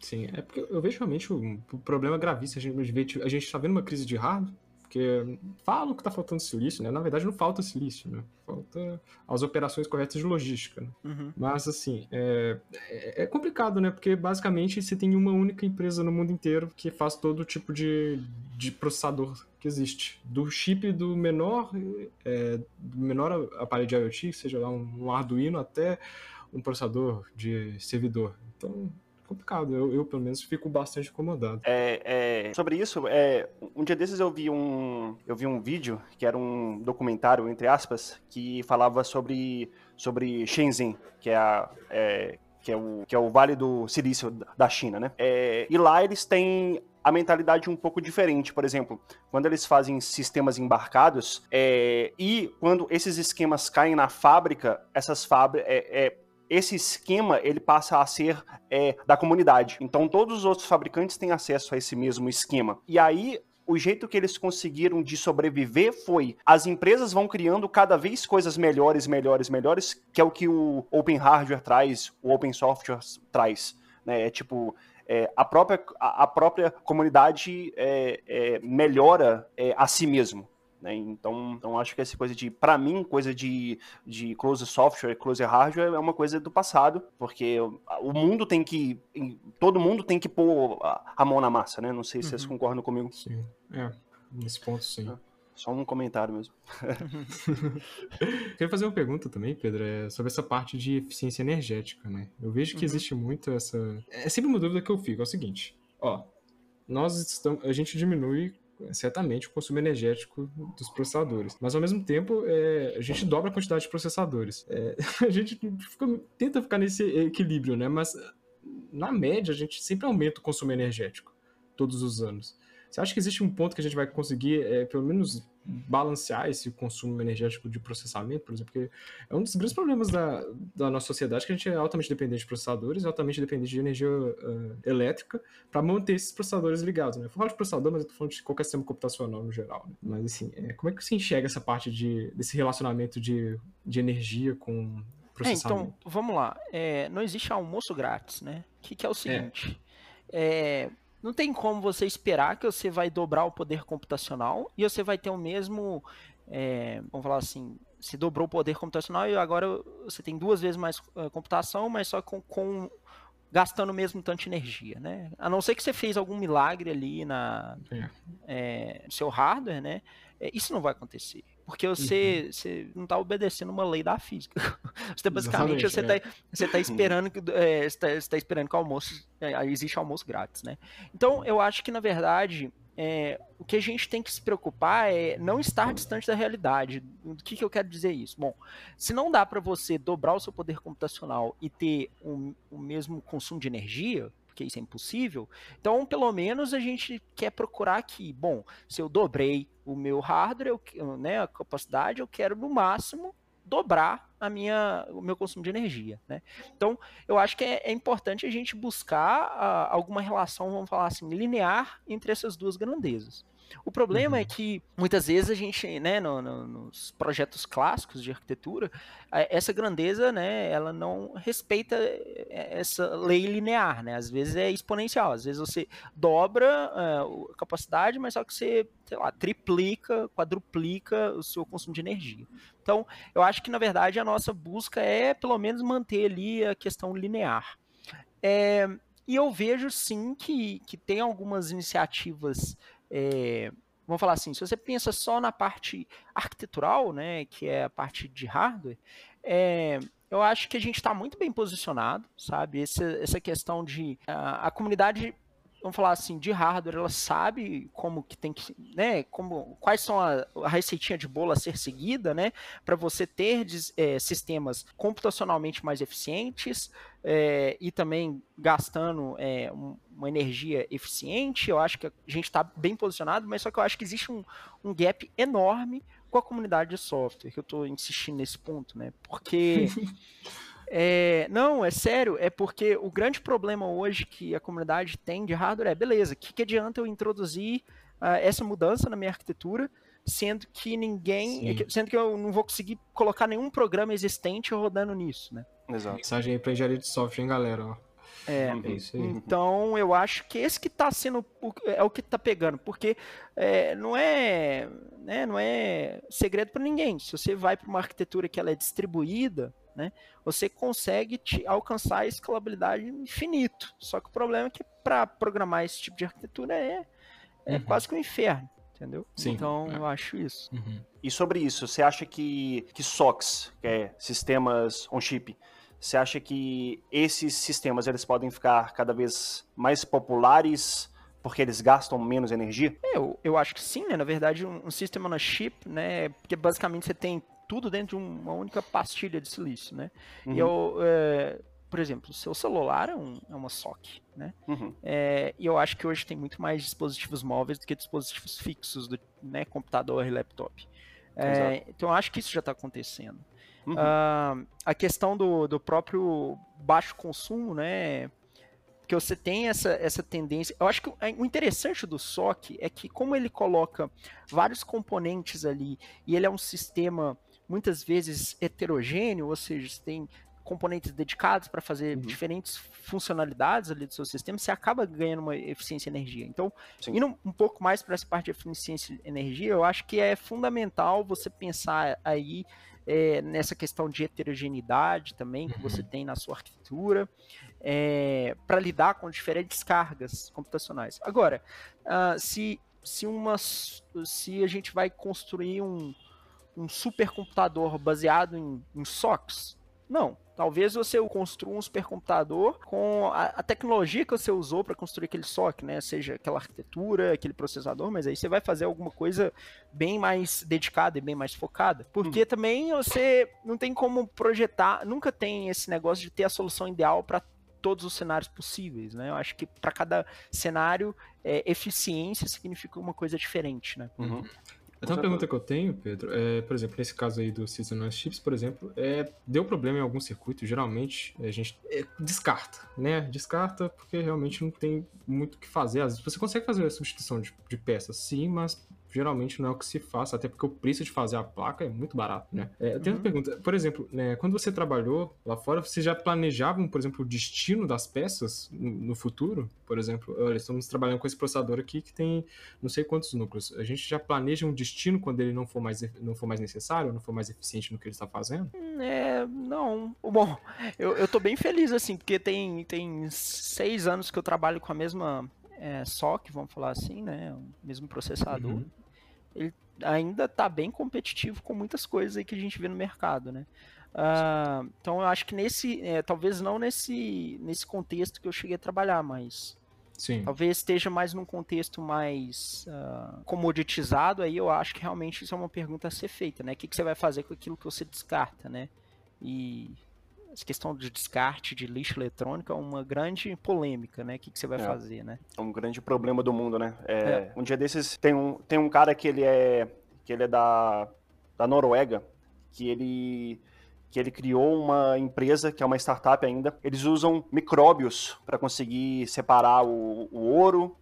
Sim, é porque eu vejo realmente um, problema gravíssimo. A gente, a gente está vendo uma crise de hardware, porque falam que está faltando silício, né? Na verdade, não falta silício, né? Falta as operações corretas de logística. Né? Uhum. Mas, assim, é, é, é, complicado, né? Porque, basicamente, você tem uma única empresa no mundo inteiro que faz todo tipo de, de processador que existe. Do chip do menor, é, do menor aparelho de IoT, seja lá um, um Arduino, até um processador de servidor. Então, complicado. Eu, eu, pelo menos, fico bastante incomodado. É, é, sobre isso, é, um dia desses eu vi um, eu vi um vídeo, que era um documentário, entre aspas, que falava sobre, sobre Shenzhen, que é, a, é, que, é o, que é o Vale do Silício da China, né? É, e lá eles têm a mentalidade um pouco diferente. Por exemplo, quando eles fazem sistemas embarcados é, e quando esses esquemas caem na fábrica, essas fábricas. É, é, esse esquema ele passa a ser é, da comunidade. Então todos os outros fabricantes têm acesso a esse mesmo esquema. E aí o jeito que eles conseguiram de sobreviver foi as empresas vão criando cada vez coisas melhores, melhores, melhores, que é o que o Open Hardware traz, o Open Software traz. Né? É tipo, é, a, própria, a, própria comunidade é, é, melhora é, a si mesmo. Né? Então, então acho que essa coisa de, para mim, coisa de, de close software, close hardware é uma coisa do passado, porque o mundo tem que, todo mundo tem que pôr a, mão na massa, né? Não sei se uhum. vocês concordam comigo. Sim, é, nesse ponto sim. É, só um comentário mesmo. <laughs> Queria fazer uma pergunta também, Pedro, é sobre essa parte de eficiência energética, né? Eu vejo que uhum. existe muito essa. É sempre uma dúvida que eu fico, é o seguinte, ó. Nós estamos, a gente diminui certamente o consumo energético dos processadores. Mas ao mesmo tempo, é, a gente dobra a quantidade de processadores. É, <laughs> a gente fica, tenta ficar nesse equilíbrio, né? Mas na média, a gente sempre aumenta o consumo energético todos os anos. Você acha que existe um ponto que a gente vai conseguir, é, pelo menos, balancear esse consumo energético de processamento, por exemplo? Porque é um dos grandes problemas da, da nossa sociedade que a gente é altamente dependente de processadores, altamente dependente de energia uh, elétrica para manter esses processadores ligados. Né? Eu falo de processador, mas eu estou falando de qualquer sistema computacional no geral. Né? Mas, assim, é, como é que você enxerga essa parte de, desse relacionamento de, de energia com processamento? É, então, vamos lá. É, não existe almoço grátis, né? O que, que é o seguinte... É, não tem como você esperar que você vai dobrar o poder computacional e você vai ter o mesmo, é, vamos falar assim, se dobrou o poder computacional e agora você tem duas vezes mais uh, computação, mas só com, com, gastando o mesmo tanto de energia, né? A não ser que você fez algum milagre ali na é. É, no seu hardware, né? É, isso não vai acontecer. Porque você, uhum. você não está obedecendo uma lei da física. Você basicamente você está é. você tá <laughs> esperando que é, você tá, você tá esperando que o almoço é, existe almoço grátis, né? Então eu acho que na verdade é, o que a gente tem que se preocupar é não estar distante da realidade. O que, que eu quero dizer isso? Bom, se não dá para você dobrar o seu poder computacional e ter o mesmo consumo de energia, isso é impossível. Então, pelo menos a gente quer procurar aqui, bom, se eu dobrei o meu hardware, eu, né, a capacidade, eu quero no máximo dobrar a minha, o meu consumo de energia, né? Então, eu acho que é, é importante a gente buscar a, alguma relação, vamos falar assim, linear entre essas duas grandezas. O problema é uhum. é que muitas vezes a gente, né, no, no, nos projetos clássicos de arquitetura, essa grandeza, né, ela não respeita é, essa lei linear, né? Às vezes é exponencial, às vezes você dobra uh, a capacidade, mas só que você, sei lá, triplica, quadruplica o seu consumo de energia. Então, eu acho que na verdade a nossa busca é pelo menos manter ali a questão linear. É, e eu vejo sim que, que tem algumas iniciativas é, vamos falar assim, se você pensa só na parte arquitetural, né, que é a parte de hardware, é, eu acho que a gente está muito bem posicionado, sabe? Essa, essa questão de a, a comunidade vamos falar assim, de hardware, ela sabe como que tem que, né, como, quais são a, a receitinha de bolo a ser seguida, né, para você ter é, sistemas computacionalmente mais eficientes é, e também gastando é, um, uma energia eficiente. Eu acho que a gente está bem posicionado, mas só que eu acho que existe um, um gap enorme com a comunidade de software, que eu estou insistindo nesse ponto, né, porque <laughs> É, não, é sério, é porque o grande problema hoje que a comunidade tem de hardware é, beleza, o que, que adianta eu introduzir uh, essa mudança na minha arquitetura sendo que ninguém. Sim. Sendo que eu não vou conseguir colocar nenhum programa existente rodando nisso, né? Exato. Mensagem aí pra engenharia de software, hein, galera? Ó. É, é isso aí. Então eu acho que esse que está sendo é o que está pegando, porque é, não é, né, não é segredo para ninguém. Se você vai para uma arquitetura que ela é distribuída, né, você consegue te alcançar a escalabilidade infinito. Só que o problema é que para programar esse tipo de arquitetura é, é uhum. quase que um inferno. Entendeu? Sim, então é. eu acho isso. Uhum. E sobre isso, você acha que, que SOCs, que é sistemas on-chip, você acha que esses sistemas eles podem ficar cada vez mais populares porque eles gastam menos energia? Eu, eu acho que sim, né? Na verdade, um, um sistema na chip, né? Porque basicamente você tem tudo dentro de uma única pastilha de silício, né? Uhum. E eu, é, por exemplo, o seu celular é, um, é uma SOC, né? Uhum. É, e eu acho que hoje tem muito mais dispositivos móveis do que dispositivos fixos, do né, computador e laptop. É, então eu acho que isso já está acontecendo. Uhum. Uh, a questão do, do próprio baixo consumo, né? Que você tem essa, essa tendência. Eu acho que o interessante do SOC é que, como ele coloca vários componentes ali e ele é um sistema muitas vezes heterogêneo, ou seja, você tem componentes dedicados para fazer uhum. diferentes funcionalidades ali do seu sistema, você acaba ganhando uma eficiência e energia. Então, Sim. indo um pouco mais para essa parte de eficiência e energia, eu acho que é fundamental você pensar aí é, nessa questão de heterogeneidade também que você uhum. tem na sua arquitetura, é, para lidar com diferentes cargas computacionais. Agora, uh, se, se, uma, se a gente vai construir um, um supercomputador baseado em, em SOCs, não. Talvez você construa um supercomputador com a, a tecnologia que você usou para construir aquele SOC, né? Seja aquela arquitetura, aquele processador, mas aí você vai fazer alguma coisa bem mais dedicada e bem mais focada. Porque hum. também você não tem como projetar, nunca tem esse negócio de ter a solução ideal para todos os cenários possíveis, né? Eu acho que para cada cenário, é, eficiência significa uma coisa diferente, né? Uhum. Até uma pergunta que eu tenho, Pedro, é, por exemplo, nesse caso aí do Seasonal Chips, por exemplo, é, deu problema em algum circuito, geralmente a gente é, descarta, né? Descarta porque realmente não tem muito o que fazer. Às vezes você consegue fazer a substituição de, de peças, sim, mas geralmente não é o que se faz, até porque o preço de fazer a placa é muito barato, né? É, eu tenho uhum. uma pergunta, por exemplo, né, quando você trabalhou lá fora, você já planejavam, por exemplo, o destino das peças no, no, futuro? Por exemplo, olha, estamos trabalhando com esse processador aqui que tem não sei quantos núcleos. A gente já planeja um destino quando ele não for mais, não for mais necessário, não for mais eficiente no que ele está fazendo? É, não. Bom, eu, eu tô bem feliz, assim, porque tem, tem seis anos que eu trabalho com a mesma é, SOC, vamos falar assim, né? O mesmo processador. Uhum ele ainda está bem competitivo com muitas coisas aí que a gente vê no mercado, né? Uh, então eu acho que nesse, é, talvez não nesse, nesse contexto que eu cheguei a trabalhar, mas Sim. talvez esteja mais num contexto mais uh, comoditizado, aí eu acho que realmente isso é uma pergunta a ser feita, né? O que, que você vai fazer com aquilo que você descarta, né? E essa questão de descarte de lixo eletrônico é uma grande polêmica, né? O que, que você vai é. fazer, né? É um grande problema do mundo, né? É, é. Um dia desses tem um, tem um cara que ele é que ele é da, da Noruega, que ele que ele criou uma empresa, que é uma startup ainda. Eles usam micróbios para conseguir separar o, o ouro,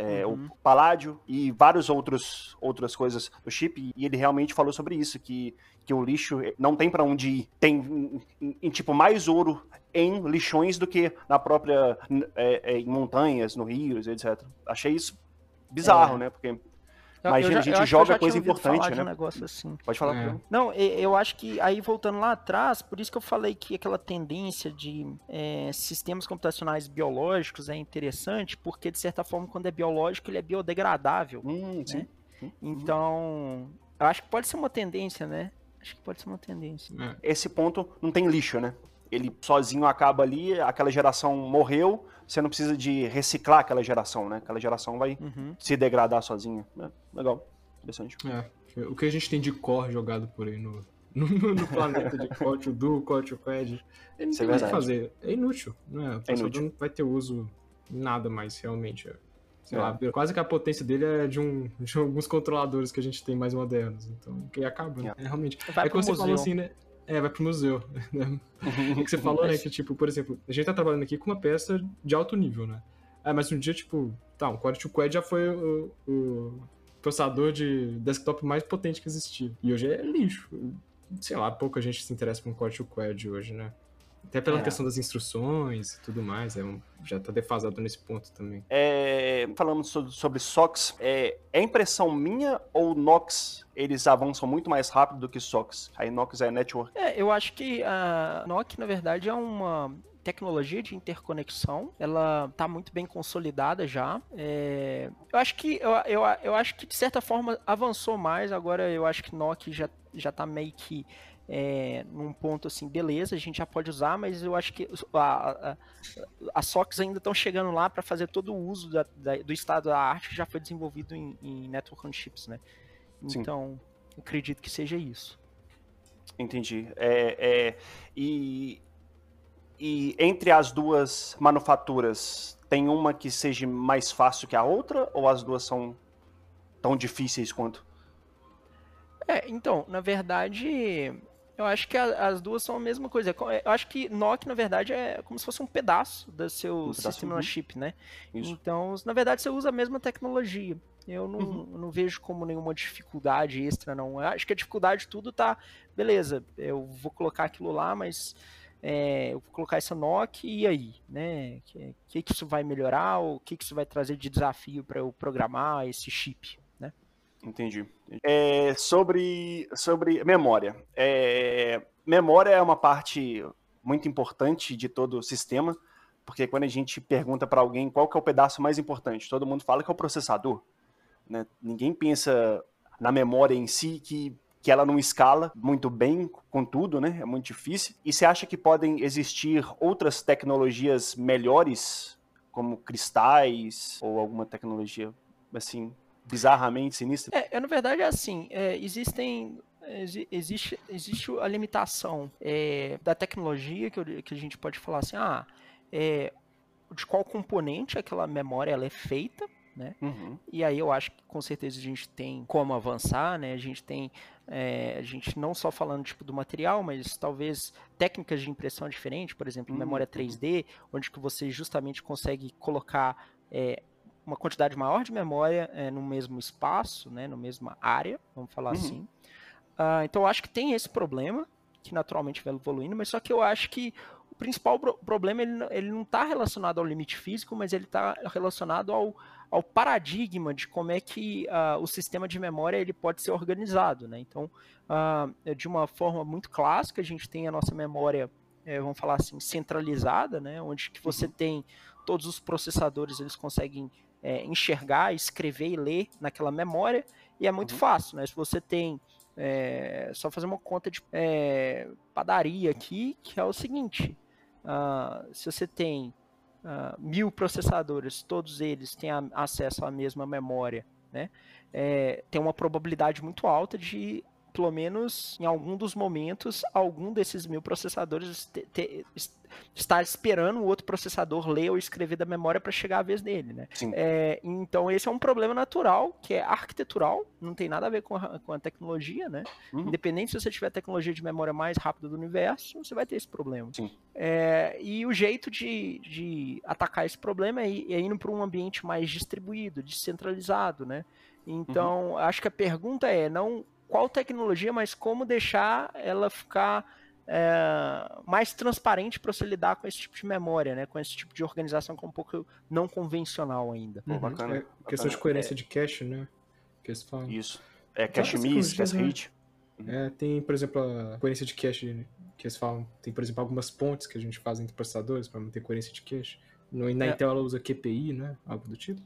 é, uhum. o paládio e várias outros, outras coisas do chip. E ele realmente falou sobre isso, que que o lixo não tem para onde ir. Tem, em, em, em, tipo, mais ouro em lixões do que na própria, é, é, em montanhas, no rios, etc. Achei isso bizarro, é. né? Porque Imagina, já, a gente joga coisa importante, né? Um assim. Pode falar. É. Não, eu acho que aí voltando lá atrás, por isso que eu falei que aquela tendência de é, sistemas computacionais biológicos é interessante, porque de certa forma quando é biológico ele é biodegradável. Hum, né? sim. Então, eu acho que pode ser uma tendência, né? Acho que pode ser uma tendência. É. Esse ponto não tem lixo, né? Ele sozinho acaba ali, aquela geração morreu, você não precisa de reciclar aquela geração, né? Aquela geração vai uhum. se degradar sozinha. É, legal, interessante. É, o que a gente tem de core jogado por aí no, <laughs> no, no planeta de Colt, o Duo, o Quad, ele não tem é o que fazer. É inútil, né? O é inútil. não vai ter uso nada mais, realmente. É sei é. lá, quase que a potência dele é de, um, <laughs> de alguns controladores que a gente tem mais modernos. Então, que acaba, né? É, realmente. Vai é que você museu. falou assim, né? É, vai pro museu. <laughs> Né? o <laughs> que você falou, né? Que, tipo, por exemplo, a gente tá trabalhando aqui com uma peça de alto nível, né? É, mas um dia, tipo, tá, um Core to Quad já foi o, o, processador de desktop mais potente que existia. E hoje é lixo. Sei lá, pouca gente se interessa por um Core 2 Quad hoje, né? Até pela é. questão das instruções e tudo mais, é um, já está defasado nesse ponto também. É, falando sobre, sobre SOX, é, é impressão minha ou Nox eles avançam muito mais rápido do que SOX? Aí Nox é network. É, eu acho que a NOC, na verdade, é uma tecnologia de interconexão, ela está muito bem consolidada já. É, eu acho que eu, eu, eu acho que de certa forma avançou mais. Agora eu acho que NOC já já está meio que é, num ponto assim, beleza, a gente já pode usar, mas eu acho que a, a, as SOCs ainda estão chegando lá para fazer todo o uso da, da, do estado da arte que já foi desenvolvido em, em Network on Chips, né? Então, acredito que seja isso. Entendi. É, é, e, e entre as duas manufaturas, tem uma que seja mais fácil que a outra, ou as duas são tão difíceis quanto? É, então, na verdade, eu acho que a, as duas são a mesma coisa. Eu acho que NOC, na verdade, é como se fosse um pedaço do seu um sistema on chip, né? Isso. Então, na verdade, você usa a mesma tecnologia. Eu não, uhum. não vejo como nenhuma dificuldade extra, não. Eu acho que a dificuldade tudo tá, beleza, eu vou colocar aquilo lá, mas é, eu vou colocar essa NOC e aí, né? O que, que, que isso vai melhorar? O que, que isso vai trazer de desafio para eu programar esse chip? Entendi. É, sobre, sobre memória. É, memória é uma parte muito importante de todo o sistema, porque quando a gente pergunta para alguém qual que é o pedaço mais importante, todo mundo fala que é o processador. Né? Ninguém pensa na memória em si que, que ela não escala muito bem com tudo, né? É muito difícil. E você acha que podem existir outras tecnologias melhores, como cristais ou alguma tecnologia assim bizarramente sinistra? É, na verdade é assim, é, existem existe, existe a limitação é, da tecnologia que, eu, que a gente pode falar assim, ah, é, de qual componente aquela memória ela é feita, né? Uhum. E aí eu acho que com certeza a gente tem como avançar, né? A gente tem, é, a gente não só falando tipo do material, mas talvez técnicas de impressão diferentes, por exemplo, uhum. memória 3D, onde que você justamente consegue colocar é, uma quantidade maior de memória é, no mesmo espaço, né, no mesma área, vamos falar uhum. assim. Uh, então eu acho que tem esse problema, que naturalmente vai evoluindo, mas só que eu acho que o principal pro problema ele, ele não está relacionado ao limite físico, mas ele está relacionado ao, ao paradigma de como é que uh, o sistema de memória ele pode ser organizado. Né? Então, uh, de uma forma muito clássica, a gente tem a nossa memória, é, vamos falar assim, centralizada, né? onde que você uhum. tem todos os processadores, eles conseguem é, enxergar, escrever e ler naquela memória, e é muito uhum. fácil, né? Se você tem é, só fazer uma conta de é, padaria aqui, que é o seguinte: uh, se você tem uh, mil processadores, todos eles têm a, acesso à mesma memória, né? É, tem uma probabilidade muito alta de pelo menos em algum dos momentos, algum desses mil processadores te, te, estar esperando o outro processador ler ou escrever da memória para chegar a vez dele, né? É, então esse é um problema natural, que é arquitetural, não tem nada a ver com a, com a tecnologia, né? Uhum. Independente se você tiver a tecnologia de memória mais rápida do universo, você vai ter esse problema. É, e o jeito de, de atacar esse problema é, é indo para um ambiente mais distribuído, descentralizado, né? Então, uhum. acho que a pergunta é não qual tecnologia, mas como deixar ela ficar é, mais transparente para você lidar com esse tipo de memória, né? Com esse tipo de organização que é um pouco não convencional ainda. Uhum. bacana, é, questão de coerência é. de cache, né? Que eles falam. Isso. É cache miss, cache hit. Né? É, tem, por exemplo, a coerência de cache que eles falam. Tem, por exemplo, algumas pontes que a gente faz entre processadores para manter coerência de cache. No, na é. Intel ela usa QPI, né? Algo do tipo.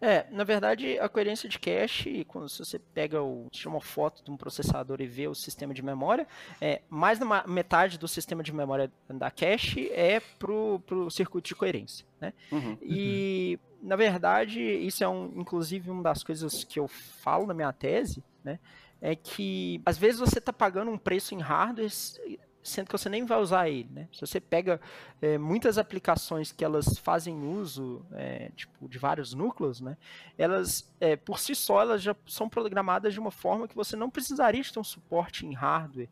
É, na verdade, a coerência de cache, quando você pega o, tira uma foto de um processador e vê o sistema de memória, é, mais da metade do sistema de memória da cache é pro, pro circuito de coerência, né? Uhum. E, na verdade, isso é um, inclusive uma das coisas que eu falo na minha tese, né? É que, às vezes, você está pagando um preço em hardware sendo que você nem vai usar ele, né? Se você pega é, muitas aplicações que elas fazem uso é, tipo, de vários núcleos, né? Elas, é, por si só, elas já são programadas de uma forma que você não precisaria de ter um suporte em hardware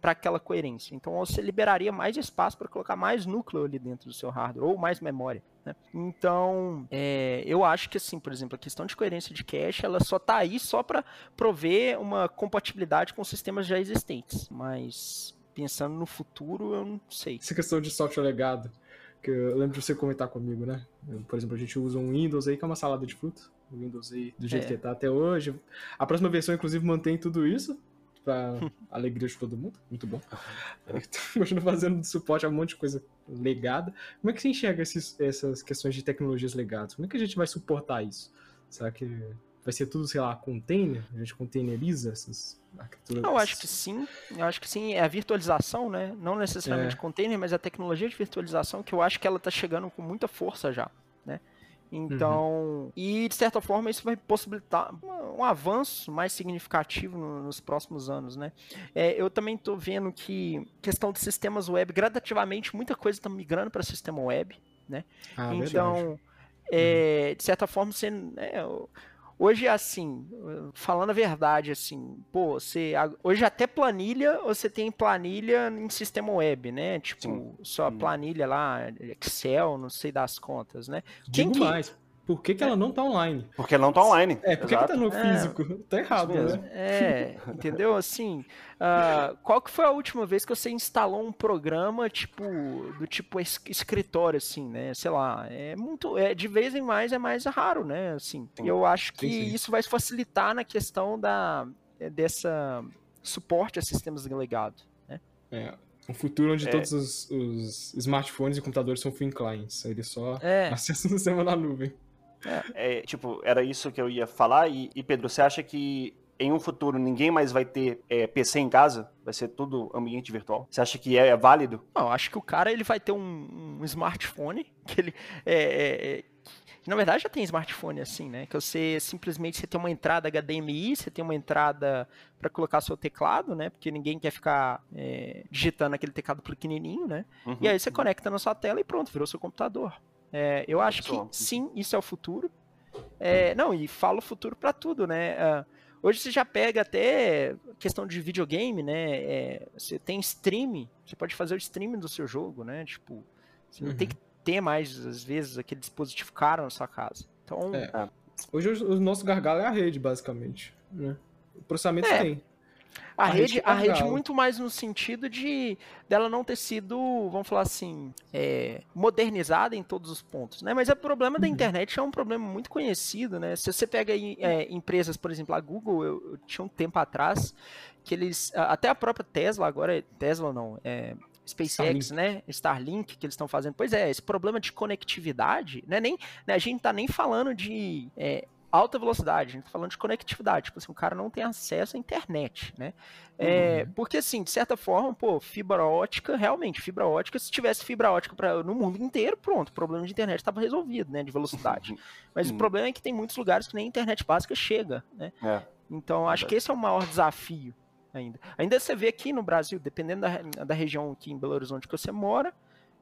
para aquela coerência. Então, você liberaria mais espaço para colocar mais núcleo ali dentro do seu hardware, ou mais memória. Né? Então, é, eu acho que, assim, por exemplo, a questão de coerência de cache, ela só está aí só para prover uma compatibilidade com sistemas já existentes. Mas, pensando no futuro, eu não sei. Essa questão de software legado, que eu lembro de você comentar comigo, né? Por exemplo, a gente usa um Windows aí que é uma salada de frutas. O Windows aí, do jeito é. que está até hoje. A próxima versão, inclusive, mantém tudo isso para <laughs> alegria de todo mundo. Muito bom. <laughs> Continua fazendo suporte a um monte de coisa legada. Como é que você enxerga esses, essas questões de tecnologias legadas? Como é que a gente vai suportar isso? Será que vai ser tudo, sei lá, container? A gente containeriza essas arquiteturas? Eu acho que sim. Eu acho que sim. É a virtualização, né? Não necessariamente é. container, mas a tecnologia de virtualização que eu acho que ela está chegando com muita força já. Então, uhum. e de certa forma isso vai possibilitar um, avanço mais significativo no, nos próximos anos, né? É, eu também estou vendo que questão de sistemas web, gradativamente muita coisa está migrando para sistema web, né? Ah, então, é, de certa forma você, é, Hoje, assim, falando a verdade, assim, pô, você. Hoje até planilha, você tem planilha em sistema web, né? Tipo, Sim. só planilha lá, Excel, não sei das contas, né? Digo que... mais, por que, que ela não tá online? Porque ela não tá online. É, por que, que tá no é. físico? É, tá errado, né? É, entendeu? Assim, uh, qual que foi a última vez que você instalou um programa, tipo, do tipo escritório, assim, né? Sei lá, é muito, é, de vez em mais é mais raro, né? Assim, sim. eu acho que sim, sim. isso vai facilitar na questão da, é, dessa suporte a sistemas de legado, né? É, um futuro onde é. todos os, os, smartphones e computadores são full clients. Eles só é. <laughs> acessam o sistema na nuvem. É, é, tipo, era isso que eu ia falar. E, e, Pedro, você acha que em um futuro ninguém mais vai ter é, PC em casa? Vai ser tudo ambiente virtual? Você acha que é, é válido? Não, acho que o cara ele vai ter um, um smartphone <laughs> que ele é, é na verdade já tem smartphone assim, né? Que você simplesmente você tem uma entrada HDMI, você tem uma entrada para colocar seu teclado, né? Porque ninguém quer ficar é, digitando aquele teclado pequenininho, né? Uhum. E aí você conecta na sua tela e pronto, virou seu computador. É, eu acho que sim, isso é o futuro. É, não, e falo futuro para tudo, né? Uh, hoje você já pega até questão de videogame, né? É, você tem streaming, você pode fazer o streaming do seu jogo, né? Tipo, você uhum. não tem que ter mais, às vezes, aquele dispositivo caro na sua casa. Então. É. Hoje o nosso gargalo é a rede, basicamente. Né? O processamento é. tem. A, a rede, a rede muito mais no sentido de dela não ter sido, vamos falar assim, é, modernizada em todos os pontos, né? Mas o problema da uhum. internet é um problema muito conhecido, né? Se você pega é, empresas, por exemplo, a Google, eu, eu, tinha um tempo atrás que eles, até a própria Tesla agora, Tesla não, é, SpaceX, Starlink. né? Starlink que eles estão fazendo. Pois é, esse problema de conectividade, né? Nem, né, a gente tá nem falando de é, alta velocidade, a gente tá falando de conectividade, tipo assim, o cara não tem acesso à internet, né? É, uhum. Porque assim, de certa forma, pô, fibra ótica, realmente, fibra ótica, se tivesse fibra ótica pra, no mundo inteiro, pronto, o problema de internet estava resolvido, né, de velocidade. <laughs> Mas uhum. o problema é que tem muitos lugares que nem a internet básica chega, né? É. Então, acho que esse é o maior desafio ainda. Ainda você vê aqui no Brasil, dependendo da, da região aqui em Belo Horizonte que você mora,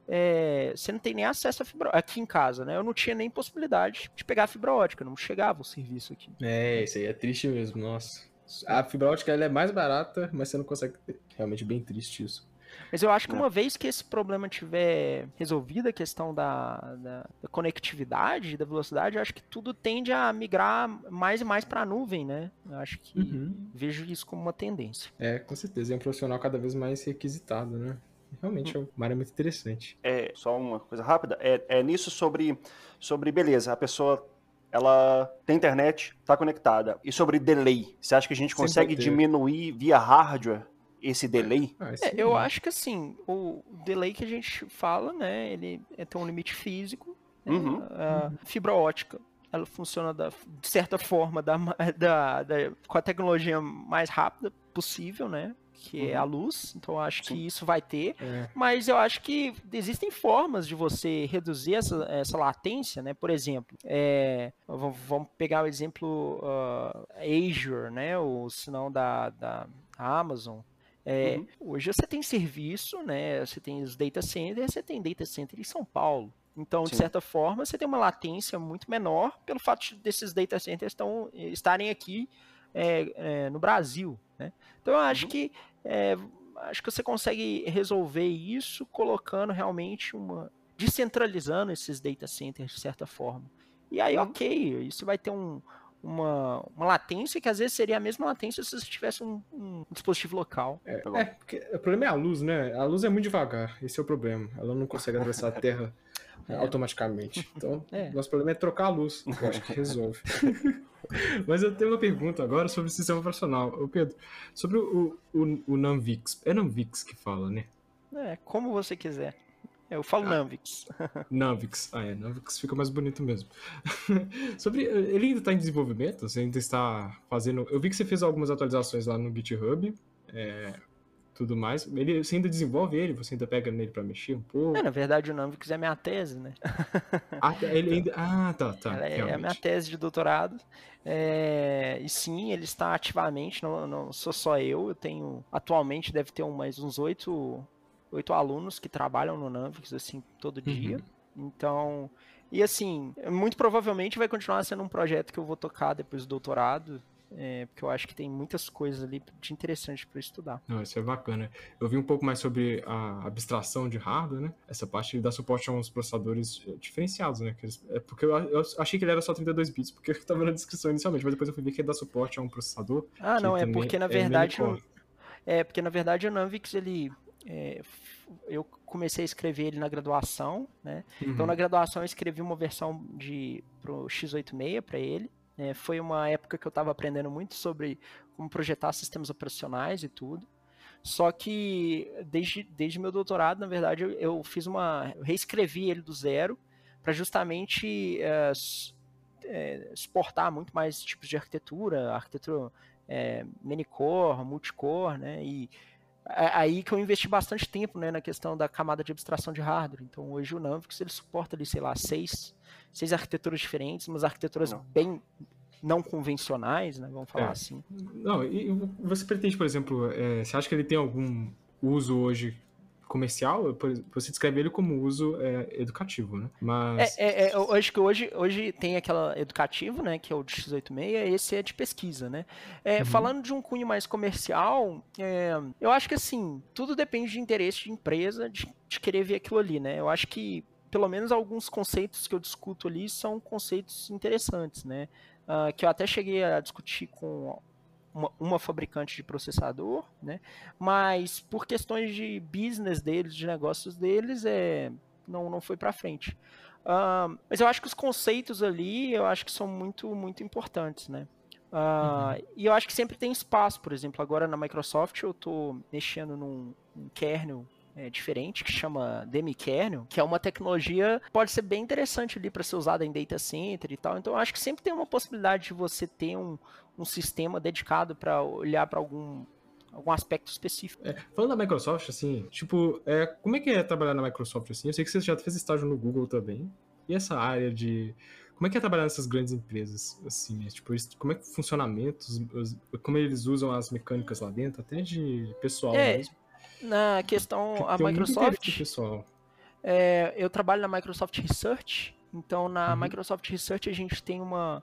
é, você não tem nem acesso a fibra aqui em casa, né? Eu não tinha nem possibilidade de pegar a fibra ótica, não chegava o serviço aqui. É, isso aí é triste mesmo, nossa. A fibra ótica ela é mais barata, mas você não consegue ter. Realmente bem triste isso. Mas eu acho que é. uma vez que esse problema tiver resolvido, a questão da, da, da conectividade, da velocidade, acho que tudo tende a migrar mais e mais para a nuvem, né? Eu acho que uhum. vejo isso como uma tendência. É, com certeza. É um profissional cada vez mais requisitado, né? Realmente é uma área muito interessante. É, só uma coisa rápida. É, é nisso sobre, sobre, beleza, a pessoa ela tem internet, está conectada. E sobre delay, você acha que a gente consegue diminuir via hardware esse delay? Ah, é, eu acho que assim, o delay que a gente fala, né, ele é, tem um limite físico. Né, uhum. A fibra ótica, ela funciona da, de certa forma da, <laughs> da, da, com a tecnologia mais rápida possível, né? Que uhum. é a luz, então eu acho Sim. que isso vai ter, é. mas eu acho que existem formas de você reduzir essa, essa latência, né? Por exemplo, é, vamos pegar o exemplo uh, Azure, né? Se não da, da Amazon, É, uhum. Hoje você tem serviço, né? Você tem os data centers, você tem data center em São Paulo. Então, Sim. de certa forma, você tem uma latência muito menor pelo fato desses data centers estão, estarem aqui é, é, no Brasil. Né? Então, eu acho uhum. que é, acho que você consegue resolver isso colocando realmente uma descentralizando esses data centers de certa forma. E aí, uhum. ok, isso vai ter um, uma, uma latência que às vezes seria a mesma latência se você tivesse um, um dispositivo local. É, é, porque o problema é a luz, né? A luz é muito devagar, esse é o problema. Ela não consegue atravessar a Terra <laughs> é. automaticamente. Então, é. nosso problema é trocar a luz, eu acho que resolve. <laughs> Mas eu tenho uma pergunta agora sobre o sistema operacional. Ô Pedro, sobre o, o, o Namvix. É Namvix que fala, né? É, como você quiser. Eu falo ah, Namvix. <laughs> Namvix. Ah, é. Namvix fica mais bonito mesmo. <laughs> Sobre, ele ainda está em desenvolvimento? Você ainda está fazendo... Eu vi que você fez algumas atualizações lá no GitHub. É, tudo mais. Ele, você ainda desenvolve ele? Você ainda pega nele para mexer um pouco? É, na verdade, o Namvix é minha tese, né? Ah, tá, ele <laughs> ainda... ah tá, tá. É, é a minha tese de doutorado. É, e sim, ele está ativamente, não, não sou só eu, eu tenho, atualmente deve ter um, mais uns oito oito alunos que trabalham no Namvix, assim, todo dia. Uhum. Então, e assim, muito provavelmente vai continuar sendo um projeto que eu vou tocar depois do doutorado. É, porque eu acho que tem muitas coisas ali de interessante para estudar. Não, isso é bacana. Eu vi um pouco mais sobre a abstração de hardware, né? Essa parte dá suporte a uns processadores é, diferenciados, né? É porque eu, eu, achei que ele era só 32 bits, porque estava na descrição inicialmente, mas depois eu fui ver que ele dá suporte a um processador. Ah, não, é porque na verdade. É, é, porque na verdade o Namvix ele é, eu comecei a escrever ele na graduação, né? Então, uhum. Então na graduação eu escrevi uma versão de pro x86 para ele. É, foi uma época que eu estava aprendendo muito sobre como projetar sistemas operacionais e tudo. Só que desde, desde meu doutorado, na verdade, eu, eu fiz uma. Eu reescrevi ele do zero para justamente é, é, suportar muito mais tipos de arquitetura, arquitetura é, many-core, multicore, né? E é aí que eu investi bastante tempo né, na questão da camada de abstração de hardware. Então hoje o Namvix ele suporta ali, sei lá, seis, seis arquiteturas diferentes, umas arquiteturas não. bem não convencionais, né, vamos falar é. assim. Não, e você pretende, por exemplo, é, você acha que ele tem algum uso hoje comercial, você descreve ele como uso é, educativo, né? Mas... É, é, é, eu acho que hoje, hoje tem aquela educativo, né, que é o de x86, esse é de pesquisa, né? É, uhum. Falando de um cunho mais comercial, é, eu acho que assim, tudo depende de interesse de empresa, de, de querer ver aquilo ali, né? Eu acho que pelo menos alguns conceitos que eu discuto ali são conceitos interessantes, né? Uh, que eu até cheguei a discutir com uma, uma, fabricante de processador, né? Mas por questões de business deles, de negócios deles, é, não, não foi para frente. Uh, mas eu acho que os conceitos ali, eu acho que são muito, muito importantes, né? Uh, uhum. E eu acho que sempre tem espaço, por exemplo, agora na Microsoft eu estou mexendo num, num kernel é, diferente que chama Demikernel, que é uma tecnologia que pode ser bem interessante ali para ser usada em data center e tal. Então eu acho que sempre tem uma possibilidade de você ter um, um sistema dedicado para olhar para algum algum aspecto específico. É, falando da Microsoft, assim, tipo, é, como é que é trabalhar na Microsoft assim? Eu sei que você já fez estágio no Google também. E essa área de como é que é trabalhar nessas grandes empresas, assim, é, tipo, como é que funcionamento, como eles usam as mecânicas lá dentro, até de pessoal é, mesmo. Na questão, a Microsoft, pessoal. É, eu trabalho na Microsoft Research, então na uhum. Microsoft Research a gente tem uma,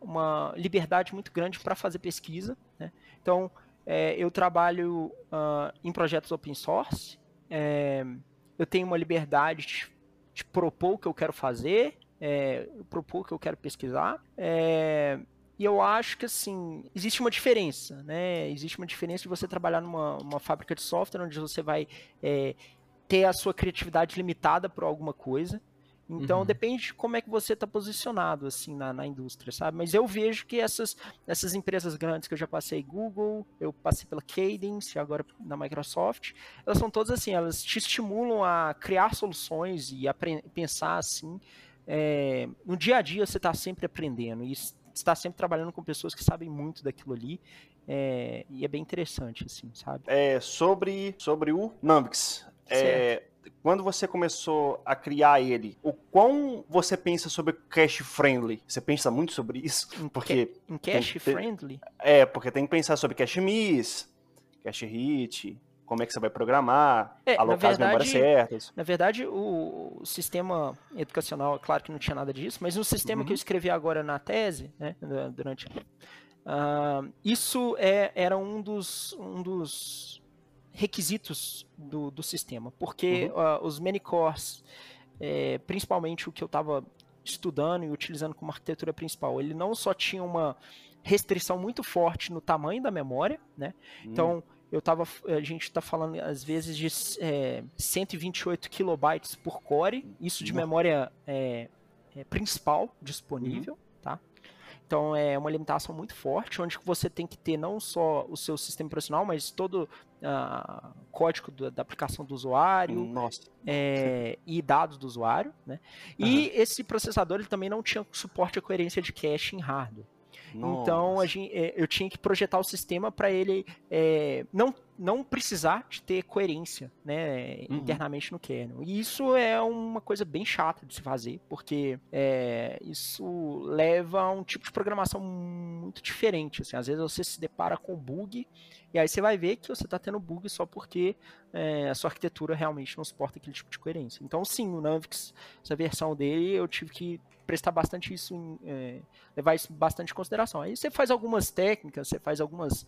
uma liberdade muito grande para fazer pesquisa. Né? Então, é, eu trabalho uh, em projetos open source, é, eu tenho uma liberdade de, de, propor o que eu quero fazer, é, propor o que eu quero pesquisar. E eu acho que, assim, existe uma diferença, né? Existe uma diferença de você trabalhar numa fábrica de software onde você vai é, ter a sua criatividade limitada por alguma coisa então uhum. depende de como é que você está posicionado assim na, na, indústria, sabe? Mas eu vejo que essas, essas empresas grandes que eu já passei, Google, eu passei pela Cadence, agora na Microsoft, elas são todas assim, elas te estimulam a criar soluções e a pensar assim. É, no dia a dia você está sempre aprendendo e está sempre trabalhando com pessoas que sabem muito daquilo ali. É, e é bem interessante, assim, sabe? É, sobre, sobre o Numbix. É, quando você começou a criar ele, o quão você pensa sobre cache friendly? Você pensa muito sobre isso? Porque em cache friendly? É, porque tem que pensar sobre cache miss, cache hit, como é que você vai programar, é, alocar verdade, as memórias certas. Na verdade, o, o, sistema educacional, claro que não tinha nada disso, mas no sistema uhum. que eu escrevi agora na tese, né, durante... Uh, isso é, era um dos, um dos requisitos do, do sistema, porque uhum. uh, os many cores, é, principalmente o que eu estava estudando e utilizando como arquitetura principal, ele não só tinha uma restrição muito forte no tamanho da memória, né? Uhum. Então, eu tava, a gente está falando às vezes de é, 128 kilobytes por core, isso de uhum. memória é, é, principal disponível, uhum. tá? Então é uma limitação muito forte, onde você tem que ter não só o seu sistema operacional, mas todo o uh, código do, da aplicação do usuário é, e dados do usuário. Né? E esse processador ele também não tinha suporte à coerência de cache em hardware. Nossa. Então a gente, é, eu tinha que projetar o sistema para ele é, não, não precisar de ter coerência né, uhum. internamente no kernel. E isso é uma coisa bem chata de se fazer, porque é, isso leva a um tipo de programação muito diferente. Assim, às vezes você se depara com bug e aí você vai ver que você está tendo bug só porque é, a sua arquitetura realmente não suporta aquele tipo de coerência. Então, sim, o Navix, essa versão dele, eu tive que prestar bastante isso, em, é, levar isso bastante em consideração. Aí você faz algumas técnicas, você faz alguns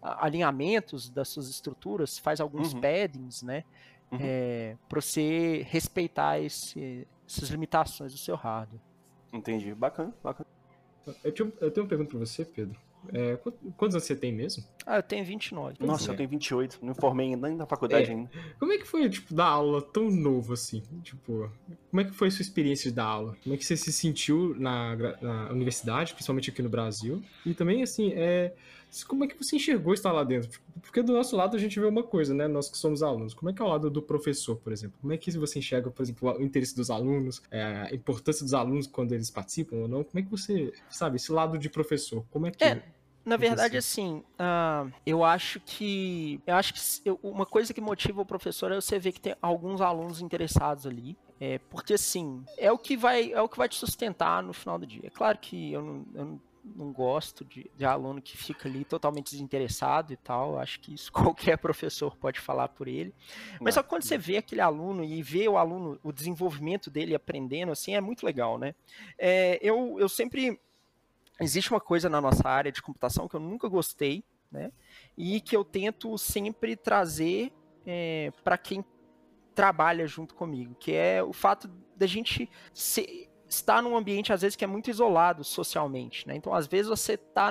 alinhamentos das suas estruturas, faz alguns uhum. paddings, né? Uhum. É, para você respeitar esse, essas limitações do seu hardware. Entendi, bacana, bacana. Eu, tenho, eu tenho uma pergunta para você, Pedro. É, quantos anos você tem mesmo? Ah, eu tenho 29. Nossa, é. eu tenho 28. Não formei ainda na faculdade é. ainda. Como é que foi, tipo, dar aula tão novo assim? Tipo, como é que foi a sua experiência de dar aula? Como é que você se sentiu na, na universidade, principalmente aqui no Brasil? E também, assim, é, como é que você enxergou estar lá dentro? Porque do nosso lado a gente vê uma coisa, né? Nós que somos alunos. Como é que é o lado do professor, por exemplo? Como é que você enxerga, por exemplo, o interesse dos alunos, é, a importância dos alunos quando eles participam ou não? Como é que você, sabe, esse lado de professor, como é que... É na verdade, assim, uh, eu acho que. Eu acho que eu, uma coisa que motiva o professor é você ver que tem alguns alunos interessados ali. É, porque assim, é o que vai é o que vai te sustentar no final do dia. É claro que eu não, eu não, não gosto de, de, aluno que fica ali totalmente desinteressado e tal. Acho que isso <laughs> qualquer professor pode falar por ele. Mas só que quando não. você vê aquele aluno e vê o aluno, o desenvolvimento dele aprendendo, assim, é muito legal, né? É, eu, eu sempre existe uma coisa na nossa área de computação que eu nunca gostei, né? E que eu tento sempre trazer é, para quem trabalha junto comigo, que é o fato da gente ser, estar num ambiente às vezes que é muito isolado socialmente, né? Então às vezes você está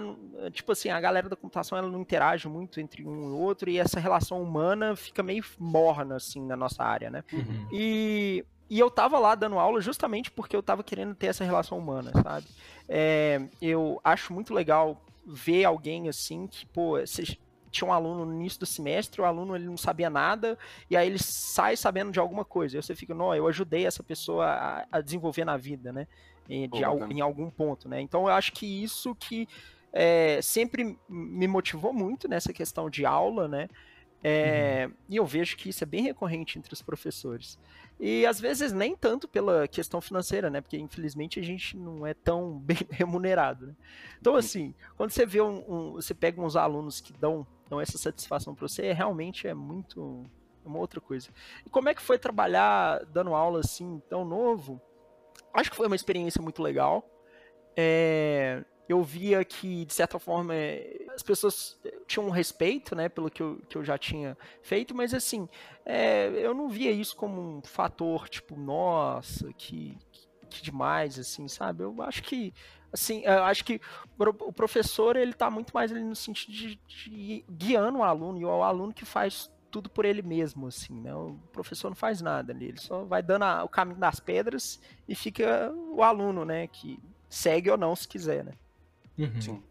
tipo assim, a galera da computação ela não interage muito entre um e outro e essa relação humana fica meio morna assim na nossa área, né? Uhum. E e eu tava lá dando aula justamente porque eu tava querendo ter essa relação humana, sabe? É, eu acho muito legal ver alguém assim que, pô, você tinha um aluno no início do semestre, o aluno ele não sabia nada, e aí ele sai sabendo de alguma coisa. E você fica, não, eu ajudei essa pessoa a, a desenvolver na vida, né? De, pô, em algum ponto, né? Então eu acho que isso que é, sempre me motivou muito nessa questão de aula, né? É, uhum. E eu vejo que isso é bem recorrente entre os professores. E às vezes nem tanto pela questão financeira, né? Porque infelizmente a gente não é tão <laughs> bem remunerado. Né? Então, uhum. assim, quando você vê um, um, Você pega uns alunos que dão, dão essa satisfação para você, realmente é muito. É uma outra coisa. E como é que foi trabalhar dando aula assim, tão novo? Acho que foi uma experiência muito legal. É, eu via que, de certa forma, é, as pessoas tinham um respeito, né, pelo que eu, que eu já tinha feito, mas, assim, é, eu não via isso como um fator, tipo, nossa, que, que demais, assim, sabe? Eu acho que, assim, eu acho que o professor, ele tá muito mais ali no sentido de, de guiando o aluno, e é o aluno que faz tudo por ele mesmo, assim, né? O professor não faz nada ali, ele só vai dando a, o caminho das pedras e fica o aluno, né, que segue ou não se quiser, né? Uhum. Sim.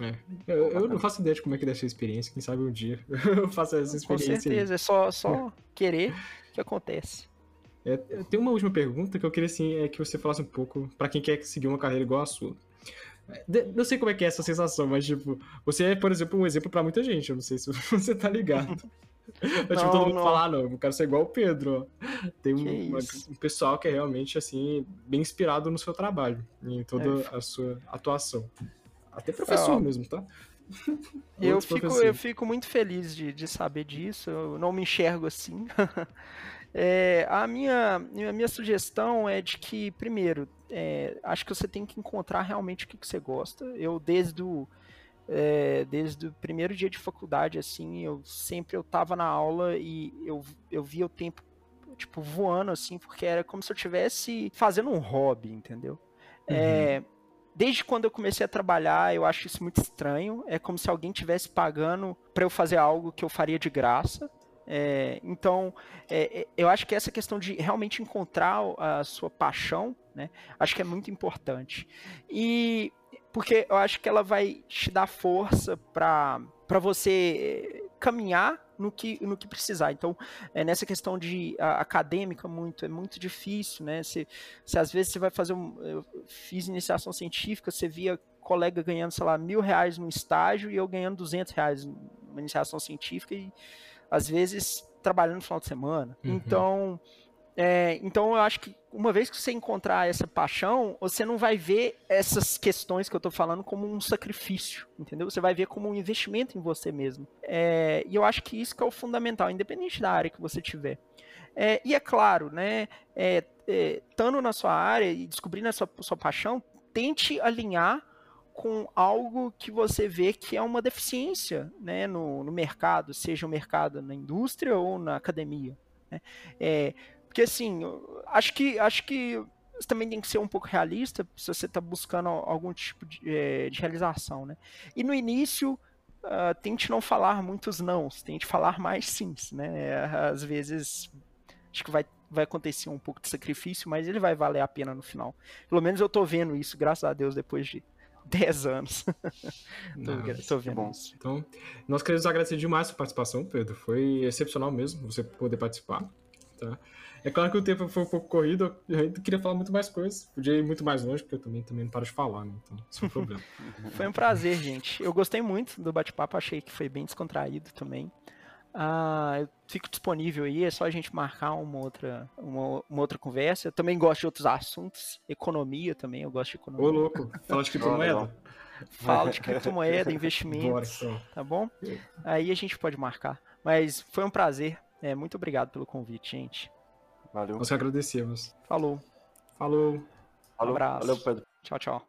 É. Eu, eu, não faço ideia de como é que deve ser a experiência, quem sabe um dia <laughs> eu faço essa experiência. Com certeza, aí. é só, só querer que acontece. É, tem uma última pergunta que eu queria assim, é que você falasse um pouco para quem quer seguir uma carreira igual a sua. Não sei como é que é essa sensação, mas tipo, você é, por exemplo, um exemplo para muita gente, eu não sei se <laughs> você tá ligado. <laughs> Mas, tipo, todo mundo não. falar, ah, não, eu quero ser igual o Pedro. Tem um, uma, um, pessoal que é realmente, assim, bem inspirado no seu trabalho, em toda é. a sua atuação. Até professor é, mesmo, tá? eu, fico, eu fico muito feliz de, de saber disso, eu não me enxergo assim. <laughs> é, a, minha, a minha sugestão é de que, primeiro, é, acho que você tem que encontrar realmente o que, que você gosta. Eu, desde o, é, desde o primeiro dia de faculdade, assim, eu sempre eu tava na aula e eu, eu via o tempo, tipo, voando, assim, porque era como se eu estivesse fazendo um hobby, entendeu? Uhum. É, desde quando eu comecei a trabalhar, eu acho isso muito estranho. É como se alguém tivesse pagando para eu fazer algo que eu faria de graça. É, então, é, é, eu acho que essa questão de realmente encontrar a sua paixão, né, acho que é muito importante. E porque eu acho que ela vai te dar força para você caminhar no que, no que precisar. Então, é, nessa questão de a, acadêmica, muito, é muito difícil, né? Se, se às vezes você vai fazer um. Eu fiz iniciação científica, você via colega ganhando, sei lá, mil reais no estágio e eu ganhando 200 reais numa iniciação científica e às vezes trabalhando no final de semana. Uhum. Então, é, então eu acho que uma vez que você encontrar essa paixão, você não vai ver essas questões que eu estou falando como um sacrifício, entendeu? Você vai ver como um investimento em você mesmo. É, e eu acho que isso que é o fundamental, independente da área que você tiver. É, e é claro, né, é, é, estando na sua área e descobrindo a sua, sua paixão, tente alinhar com algo que você vê que é uma deficiência né, no, no mercado, seja o mercado na indústria ou na academia. Né? É, porque assim, acho que acho que você também tem que ser um pouco realista se você está buscando algum tipo de, é, de, realização, né? E no início, uh, tente não falar muitos nãos, tente falar mais sims, né? Às vezes, acho que vai, vai acontecer um pouco de sacrifício, mas ele vai valer a pena no final. Pelo menos eu estou vendo isso, graças a Deus, depois de <laughs> 10 anos. Não, <laughs> tô vendo bom. isso. Então, nós queremos agradecer demais a sua participação, Pedro. Foi excepcional mesmo você poder participar. Tá? É claro que o tempo foi um pouco corrido, eu ainda queria falar muito mais coisas. Podia ir muito mais longe, porque eu também, também não paro de falar, né? Então, isso é um problema. <laughs> foi um prazer, gente. Eu gostei muito do bate-papo, achei que foi bem descontraído também. Ah, eu fico disponível aí, é só a gente marcar uma outra, uma, uma, outra conversa. Eu também gosto de outros assuntos, economia também, eu gosto de economia. Ô, louco, fala de criptomoeda. Fala de <laughs> criptomoeda, investimentos, Bora, então. tá bom? Aí a gente pode marcar. Mas foi um prazer. É, muito obrigado pelo convite, gente. Valeu. Nós que agradecemos. Falou. Falou. Falou. Um abraço. Valeu, Pedro. Tchau, tchau.